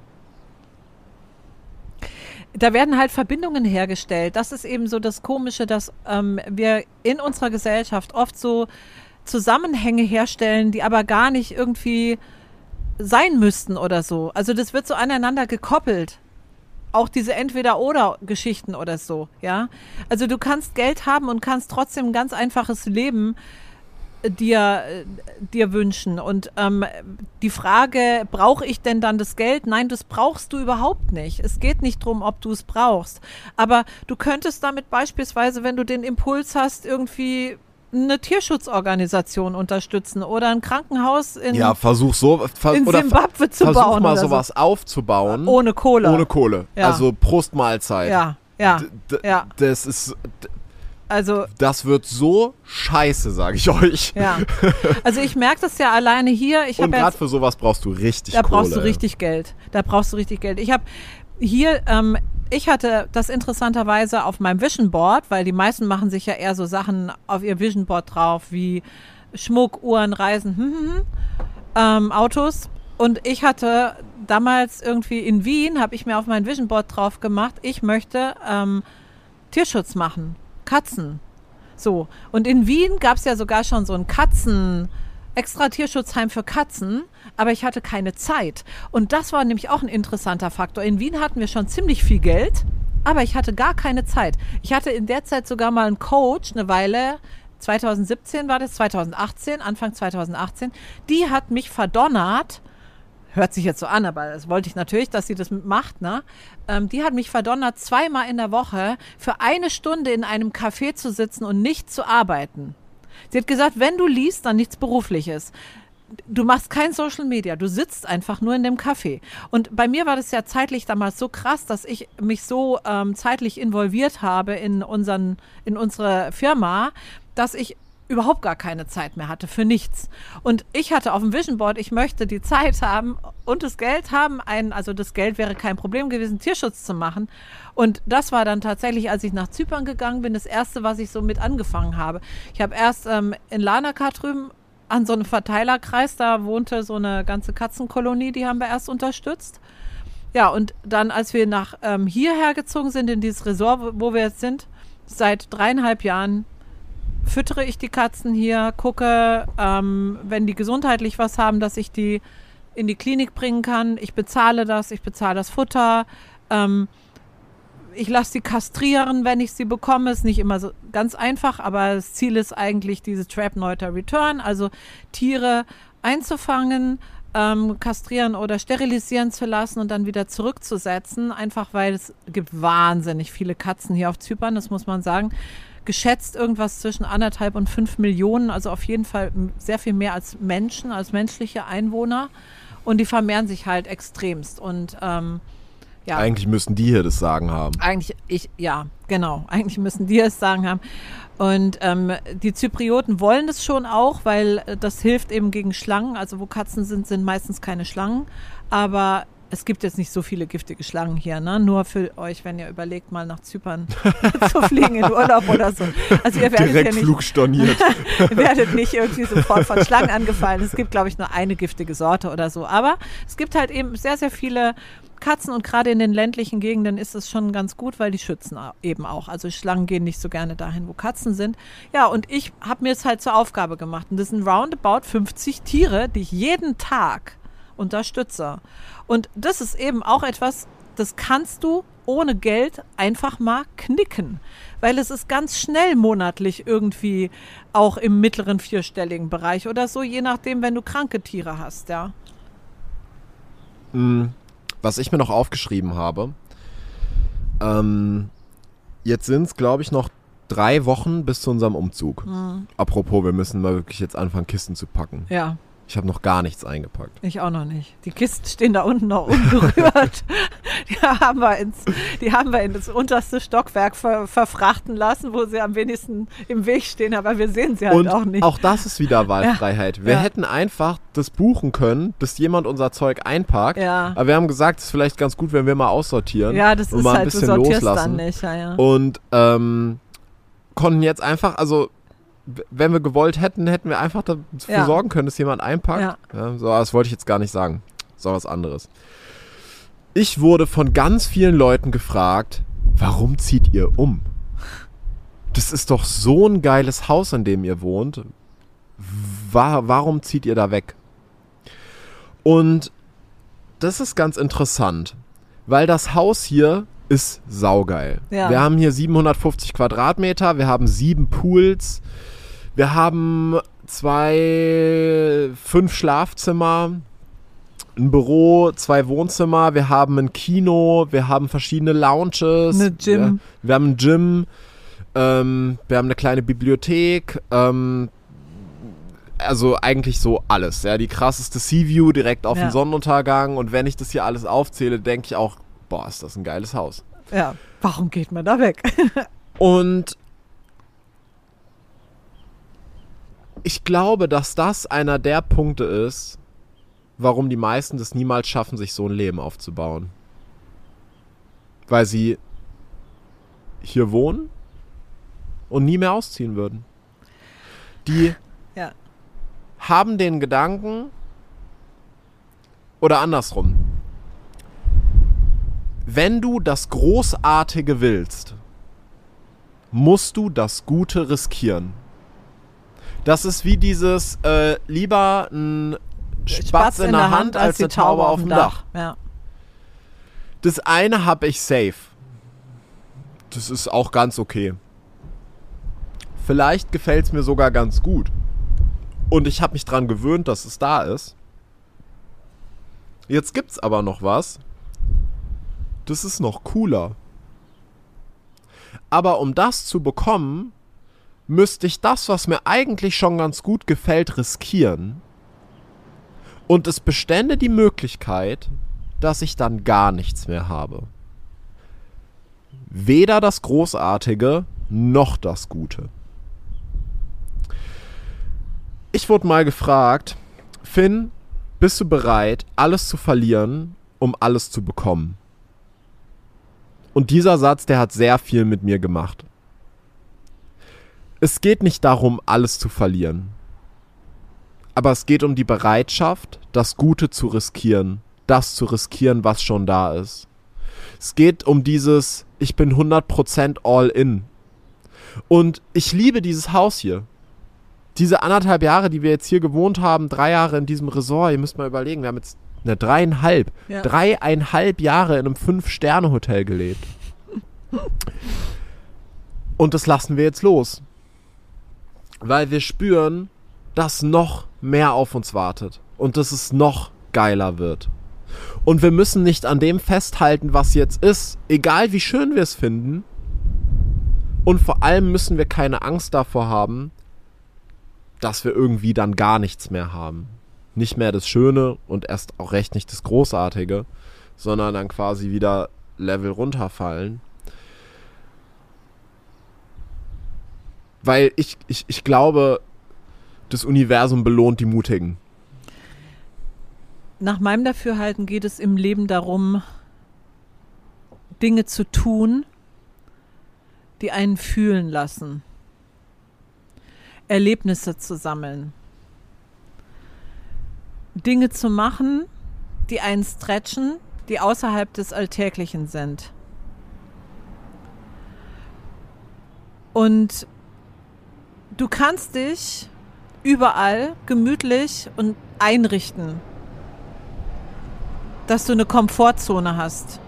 da werden halt Verbindungen hergestellt. Das ist eben so das Komische, dass ähm, wir in unserer Gesellschaft oft so Zusammenhänge herstellen, die aber gar nicht irgendwie sein müssten oder so. Also das wird so aneinander gekoppelt. Auch diese Entweder-Oder-Geschichten oder so, ja. Also du kannst Geld haben und kannst trotzdem ein ganz einfaches Leben dir, dir wünschen. Und ähm, die Frage, brauche ich denn dann das Geld? Nein, das brauchst du überhaupt nicht. Es geht nicht darum, ob du es brauchst. Aber du könntest damit beispielsweise, wenn du den Impuls hast, irgendwie eine Tierschutzorganisation unterstützen oder ein Krankenhaus in, ja, versuch so, ver in Zimbabwe zu versuch bauen. Versuch mal sowas so. aufzubauen. Ohne Kohle. Ohne Kohle. Ja. Also Prostmahlzeit. Ja, ja. D ja. Das ist also das wird so scheiße, sage ich euch. Ja. Also ich merke das ja alleine hier. Ich Und gerade für sowas brauchst du richtig da Kohle. Brauchst du richtig Geld. Da brauchst du richtig Geld. Ich habe hier, ähm, ich hatte das interessanterweise auf meinem Vision Board, weil die meisten machen sich ja eher so Sachen auf ihr Vision Board drauf, wie Schmuck, Uhren, Reisen, hm, hm, hm, ähm, Autos. Und ich hatte damals irgendwie in Wien, habe ich mir auf mein Vision Board drauf gemacht, ich möchte ähm, Tierschutz machen. Katzen. So. Und in Wien gab es ja sogar schon so ein Katzen, extra Tierschutzheim für Katzen, aber ich hatte keine Zeit. Und das war nämlich auch ein interessanter Faktor. In Wien hatten wir schon ziemlich viel Geld, aber ich hatte gar keine Zeit. Ich hatte in der Zeit sogar mal einen Coach, eine Weile, 2017 war das, 2018, Anfang 2018, die hat mich verdonnert, hört sich jetzt so an, aber das wollte ich natürlich, dass sie das macht, ne? Ähm, die hat mich verdonnert, zweimal in der Woche für eine Stunde in einem Café zu sitzen und nicht zu arbeiten. Sie hat gesagt, wenn du liest, dann nichts Berufliches. Du machst kein Social Media, du sitzt einfach nur in dem Café. Und bei mir war das ja zeitlich damals so krass, dass ich mich so ähm, zeitlich involviert habe in, unseren, in unsere Firma, dass ich überhaupt gar keine Zeit mehr hatte für nichts. Und ich hatte auf dem Vision Board, ich möchte die Zeit haben und das Geld haben, ein, also das Geld wäre kein Problem gewesen, Tierschutz zu machen. Und das war dann tatsächlich, als ich nach Zypern gegangen bin, das erste, was ich so mit angefangen habe. Ich habe erst ähm, in Lanaka drüben an so einem Verteilerkreis, da wohnte so eine ganze Katzenkolonie, die haben wir erst unterstützt. Ja, und dann, als wir nach ähm, hierher gezogen sind, in dieses Resort, wo wir jetzt sind, seit dreieinhalb Jahren füttere ich die Katzen hier, gucke, ähm, wenn die gesundheitlich was haben, dass ich die in die Klinik bringen kann. Ich bezahle das, ich bezahle das Futter. Ähm, ich lasse sie kastrieren, wenn ich sie bekomme. Ist nicht immer so ganz einfach, aber das Ziel ist eigentlich diese Trap Neuter Return, also Tiere einzufangen, ähm, kastrieren oder sterilisieren zu lassen und dann wieder zurückzusetzen. Einfach weil es gibt wahnsinnig viele Katzen hier auf Zypern, das muss man sagen geschätzt irgendwas zwischen anderthalb und fünf Millionen, also auf jeden Fall sehr viel mehr als Menschen, als menschliche Einwohner. Und die vermehren sich halt extremst. Und ähm, ja. Eigentlich müssen die hier das Sagen haben. Eigentlich, ich, ja, genau. Eigentlich müssen die es Sagen haben. Und ähm, die Zyprioten wollen das schon auch, weil das hilft eben gegen Schlangen. Also wo Katzen sind, sind meistens keine Schlangen. Aber es gibt jetzt nicht so viele giftige Schlangen hier, ne? Nur für euch, wenn ihr überlegt, mal nach Zypern zu fliegen in Urlaub oder so. Also ihr werdet Direkt ja nicht, storniert. ihr werdet nicht irgendwie sofort von Schlangen angefallen. Es gibt, glaube ich, nur eine giftige Sorte oder so. Aber es gibt halt eben sehr, sehr viele Katzen und gerade in den ländlichen Gegenden ist es schon ganz gut, weil die schützen eben auch. Also Schlangen gehen nicht so gerne dahin, wo Katzen sind. Ja, und ich habe mir es halt zur Aufgabe gemacht. Und das sind roundabout 50 Tiere, die ich jeden Tag unterstütze. Und das ist eben auch etwas, das kannst du ohne Geld einfach mal knicken, weil es ist ganz schnell monatlich irgendwie auch im mittleren vierstelligen Bereich oder so, je nachdem, wenn du kranke Tiere hast, ja. Hm, was ich mir noch aufgeschrieben habe, ähm, jetzt sind es, glaube ich, noch drei Wochen bis zu unserem Umzug. Mhm. Apropos, wir müssen mal wirklich jetzt anfangen, Kisten zu packen. Ja. Ich habe noch gar nichts eingepackt. Ich auch noch nicht. Die Kisten stehen da unten noch unberührt. die, haben wir ins, die haben wir in das unterste Stockwerk ver, verfrachten lassen, wo sie am wenigsten im Weg stehen, aber wir sehen sie halt Und auch nicht. Auch das ist wieder Wahlfreiheit. Ja. Wir ja. hätten einfach das buchen können, dass jemand unser Zeug einpackt. Ja. Aber wir haben gesagt, es ist vielleicht ganz gut, wenn wir mal aussortieren. Ja, das ist mal halt, ein bisschen du loslassen. dann nicht. Und ähm, konnten jetzt einfach, also wenn wir gewollt hätten, hätten wir einfach dafür ja. sorgen können, dass jemand einpackt. Ja. ja. so, das wollte ich jetzt gar nicht sagen. So was anderes. Ich wurde von ganz vielen Leuten gefragt, warum zieht ihr um? Das ist doch so ein geiles Haus, in dem ihr wohnt. War, warum zieht ihr da weg? Und das ist ganz interessant, weil das Haus hier ist saugeil. Ja. Wir haben hier 750 Quadratmeter, wir haben sieben Pools, wir haben zwei, fünf Schlafzimmer, ein Büro, zwei Wohnzimmer, wir haben ein Kino, wir haben verschiedene Lounges. Eine Gym. Wir, wir haben ein Gym, ähm, wir haben eine kleine Bibliothek, ähm, also eigentlich so alles. Ja, die krasseste Sea-View direkt auf ja. den Sonnenuntergang. Und wenn ich das hier alles aufzähle, denke ich auch, boah, ist das ein geiles Haus. Ja, warum geht man da weg? und ich glaube, dass das einer der Punkte ist, warum die meisten das niemals schaffen, sich so ein Leben aufzubauen. Weil sie hier wohnen und nie mehr ausziehen würden. Die ja. haben den Gedanken, oder andersrum, wenn du das Großartige willst, musst du das Gute riskieren. Das ist wie dieses äh, lieber ein Spatz, Spatz in, in, der Hand, Hand als, als eine Taube auf dem Dach. Dach. Ja. Das eine habe ich safe. Das ist auch ganz okay. Vielleicht gefällt es mir sogar ganz gut. Und ich habe mich dran gewöhnt, dass es da ist. Jetzt gibt's aber noch was. Das ist noch cooler. Aber um das zu bekommen, müsste ich das, was mir eigentlich schon ganz gut gefällt, riskieren. Und es bestände die Möglichkeit, dass ich dann gar nichts mehr habe. Weder das Großartige noch das Gute. Ich wurde mal gefragt, Finn, bist du bereit, alles zu verlieren, um alles zu bekommen? Und dieser Satz, der hat sehr viel mit mir gemacht. Es geht nicht darum, alles zu verlieren. Aber es geht um die Bereitschaft, das Gute zu riskieren, das zu riskieren, was schon da ist. Es geht um dieses, ich bin 100% all in. Und ich liebe dieses Haus hier. Diese anderthalb Jahre, die wir jetzt hier gewohnt haben, drei Jahre in diesem Resort, ihr müsst mal überlegen, wir haben jetzt eine dreieinhalb, ja. dreieinhalb Jahre in einem Fünf-Sterne-Hotel gelebt. Und das lassen wir jetzt los. Weil wir spüren, dass noch mehr auf uns wartet. Und dass es noch geiler wird. Und wir müssen nicht an dem festhalten, was jetzt ist, egal wie schön wir es finden. Und vor allem müssen wir keine Angst davor haben, dass wir irgendwie dann gar nichts mehr haben. Nicht mehr das Schöne und erst auch recht nicht das Großartige, sondern dann quasi wieder Level runterfallen. Weil ich, ich, ich glaube, das Universum belohnt die Mutigen. Nach meinem Dafürhalten geht es im Leben darum, Dinge zu tun, die einen fühlen lassen. Erlebnisse zu sammeln. Dinge zu machen, die einen stretchen, die außerhalb des Alltäglichen sind. Und du kannst dich überall gemütlich und einrichten, dass du eine Komfortzone hast.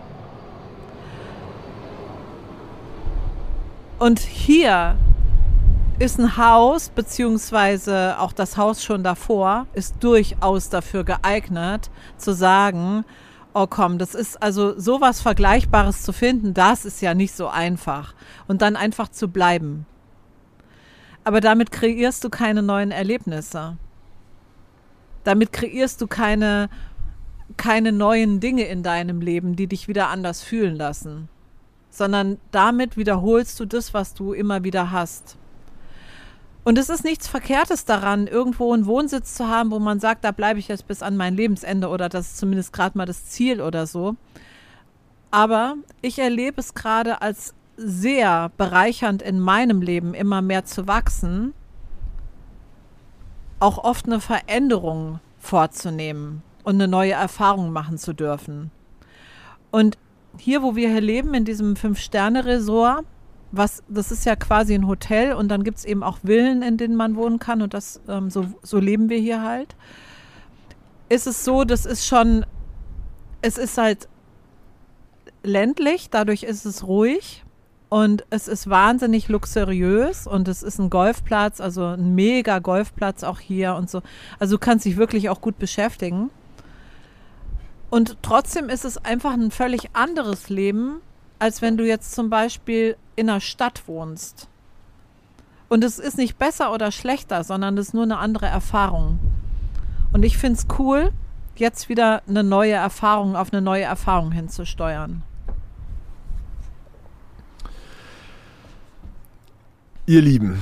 Und hier ist ein Haus, beziehungsweise auch das Haus schon davor, ist durchaus dafür geeignet, zu sagen, oh komm, das ist also sowas Vergleichbares zu finden, das ist ja nicht so einfach. Und dann einfach zu bleiben. Aber damit kreierst du keine neuen Erlebnisse. Damit kreierst du keine, keine neuen Dinge in deinem Leben, die dich wieder anders fühlen lassen. Sondern damit wiederholst du das, was du immer wieder hast. Und es ist nichts Verkehrtes daran, irgendwo einen Wohnsitz zu haben, wo man sagt, da bleibe ich jetzt bis an mein Lebensende oder das ist zumindest gerade mal das Ziel oder so. Aber ich erlebe es gerade als sehr bereichernd in meinem Leben immer mehr zu wachsen, auch oft eine Veränderung vorzunehmen und eine neue Erfahrung machen zu dürfen. Und hier, wo wir hier leben, in diesem Fünf-Sterne-Resort, was, das ist ja quasi ein Hotel und dann gibt es eben auch Villen, in denen man wohnen kann und das, ähm, so, so leben wir hier halt. Ist es so, das ist schon, es ist halt ländlich, dadurch ist es ruhig und es ist wahnsinnig luxuriös und es ist ein Golfplatz, also ein mega Golfplatz auch hier und so. Also du kannst dich wirklich auch gut beschäftigen. Und trotzdem ist es einfach ein völlig anderes Leben, als wenn du jetzt zum Beispiel in einer Stadt wohnst. Und es ist nicht besser oder schlechter, sondern es ist nur eine andere Erfahrung. Und ich finde es cool, jetzt wieder eine neue Erfahrung auf eine neue Erfahrung hinzusteuern. Ihr Lieben,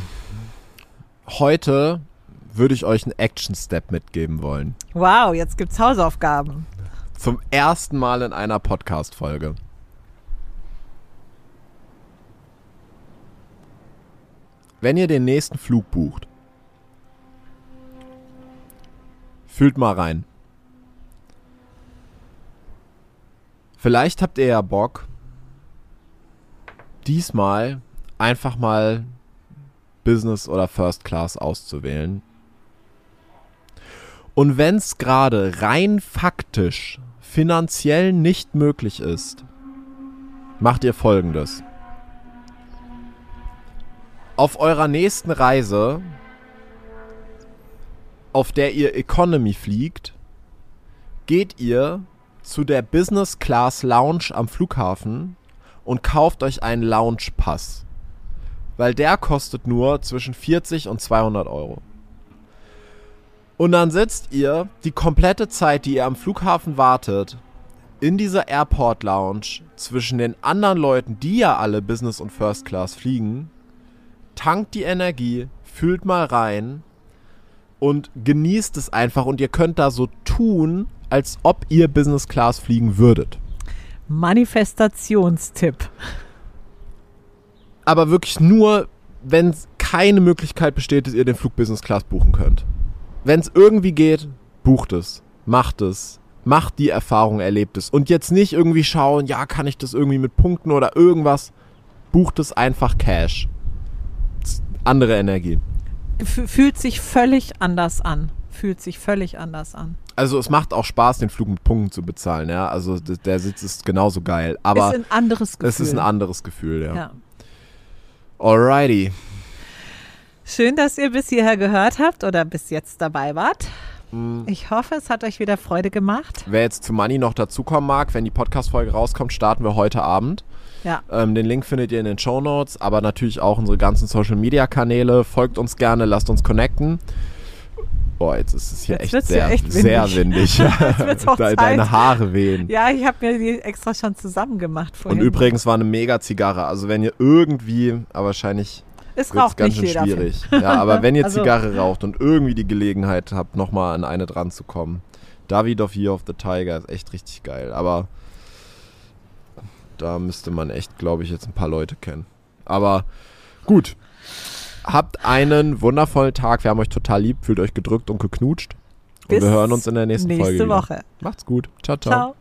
heute würde ich euch einen Action-Step mitgeben wollen. Wow, jetzt gibt's Hausaufgaben. Zum ersten Mal in einer Podcast-Folge. Wenn ihr den nächsten Flug bucht, fühlt mal rein. Vielleicht habt ihr ja Bock, diesmal einfach mal Business oder First Class auszuwählen. Und wenn es gerade rein faktisch finanziell nicht möglich ist, macht ihr folgendes. Auf eurer nächsten Reise, auf der ihr Economy fliegt, geht ihr zu der Business Class Lounge am Flughafen und kauft euch einen Lounge Pass. Weil der kostet nur zwischen 40 und 200 Euro. Und dann sitzt ihr die komplette Zeit, die ihr am Flughafen wartet, in dieser Airport Lounge zwischen den anderen Leuten, die ja alle Business und First Class fliegen, tankt die Energie, fühlt mal rein und genießt es einfach und ihr könnt da so tun, als ob ihr Business Class fliegen würdet. Manifestationstipp. Aber wirklich nur, wenn keine Möglichkeit besteht, dass ihr den Flug Business Class buchen könnt. Wenn es irgendwie geht, bucht es, macht es, macht die Erfahrung, erlebt es. Und jetzt nicht irgendwie schauen, ja, kann ich das irgendwie mit Punkten oder irgendwas. Bucht es einfach Cash. Andere Energie. Fühlt sich völlig anders an. Fühlt sich völlig anders an. Also es macht auch Spaß, den Flug mit Punkten zu bezahlen, ja. Also der Sitz ist genauso geil. Aber ist ein anderes Gefühl. Es ist ein anderes Gefühl, ja. ja. Alrighty. Schön, dass ihr bis hierher gehört habt oder bis jetzt dabei wart. Mhm. Ich hoffe, es hat euch wieder Freude gemacht. Wer jetzt zu Money noch dazukommen mag, wenn die Podcast-Folge rauskommt, starten wir heute Abend. Ja. Ähm, den Link findet ihr in den Show Notes, aber natürlich auch unsere ganzen Social-Media-Kanäle. Folgt uns gerne, lasst uns connecten. Boah, jetzt ist es hier jetzt echt, sehr, echt windig. sehr windig. De deine Haare wehen. Ja, ich habe mir die extra schon zusammen gemacht vorhin. Und übrigens war eine mega Zigarre. Also wenn ihr irgendwie, aber wahrscheinlich es raucht ganz schön schwierig. Ja, aber wenn ihr also, Zigarre raucht und irgendwie die Gelegenheit habt, nochmal an eine dran zu kommen. David of Year of the Tiger ist echt richtig geil. Aber da müsste man echt, glaube ich, jetzt ein paar Leute kennen. Aber gut. Habt einen wundervollen Tag. Wir haben euch total lieb. Fühlt euch gedrückt und geknutscht. Und Bis wir hören uns in der nächsten nächste Folge. Nächste Woche. Macht's gut. ciao. ciao. ciao.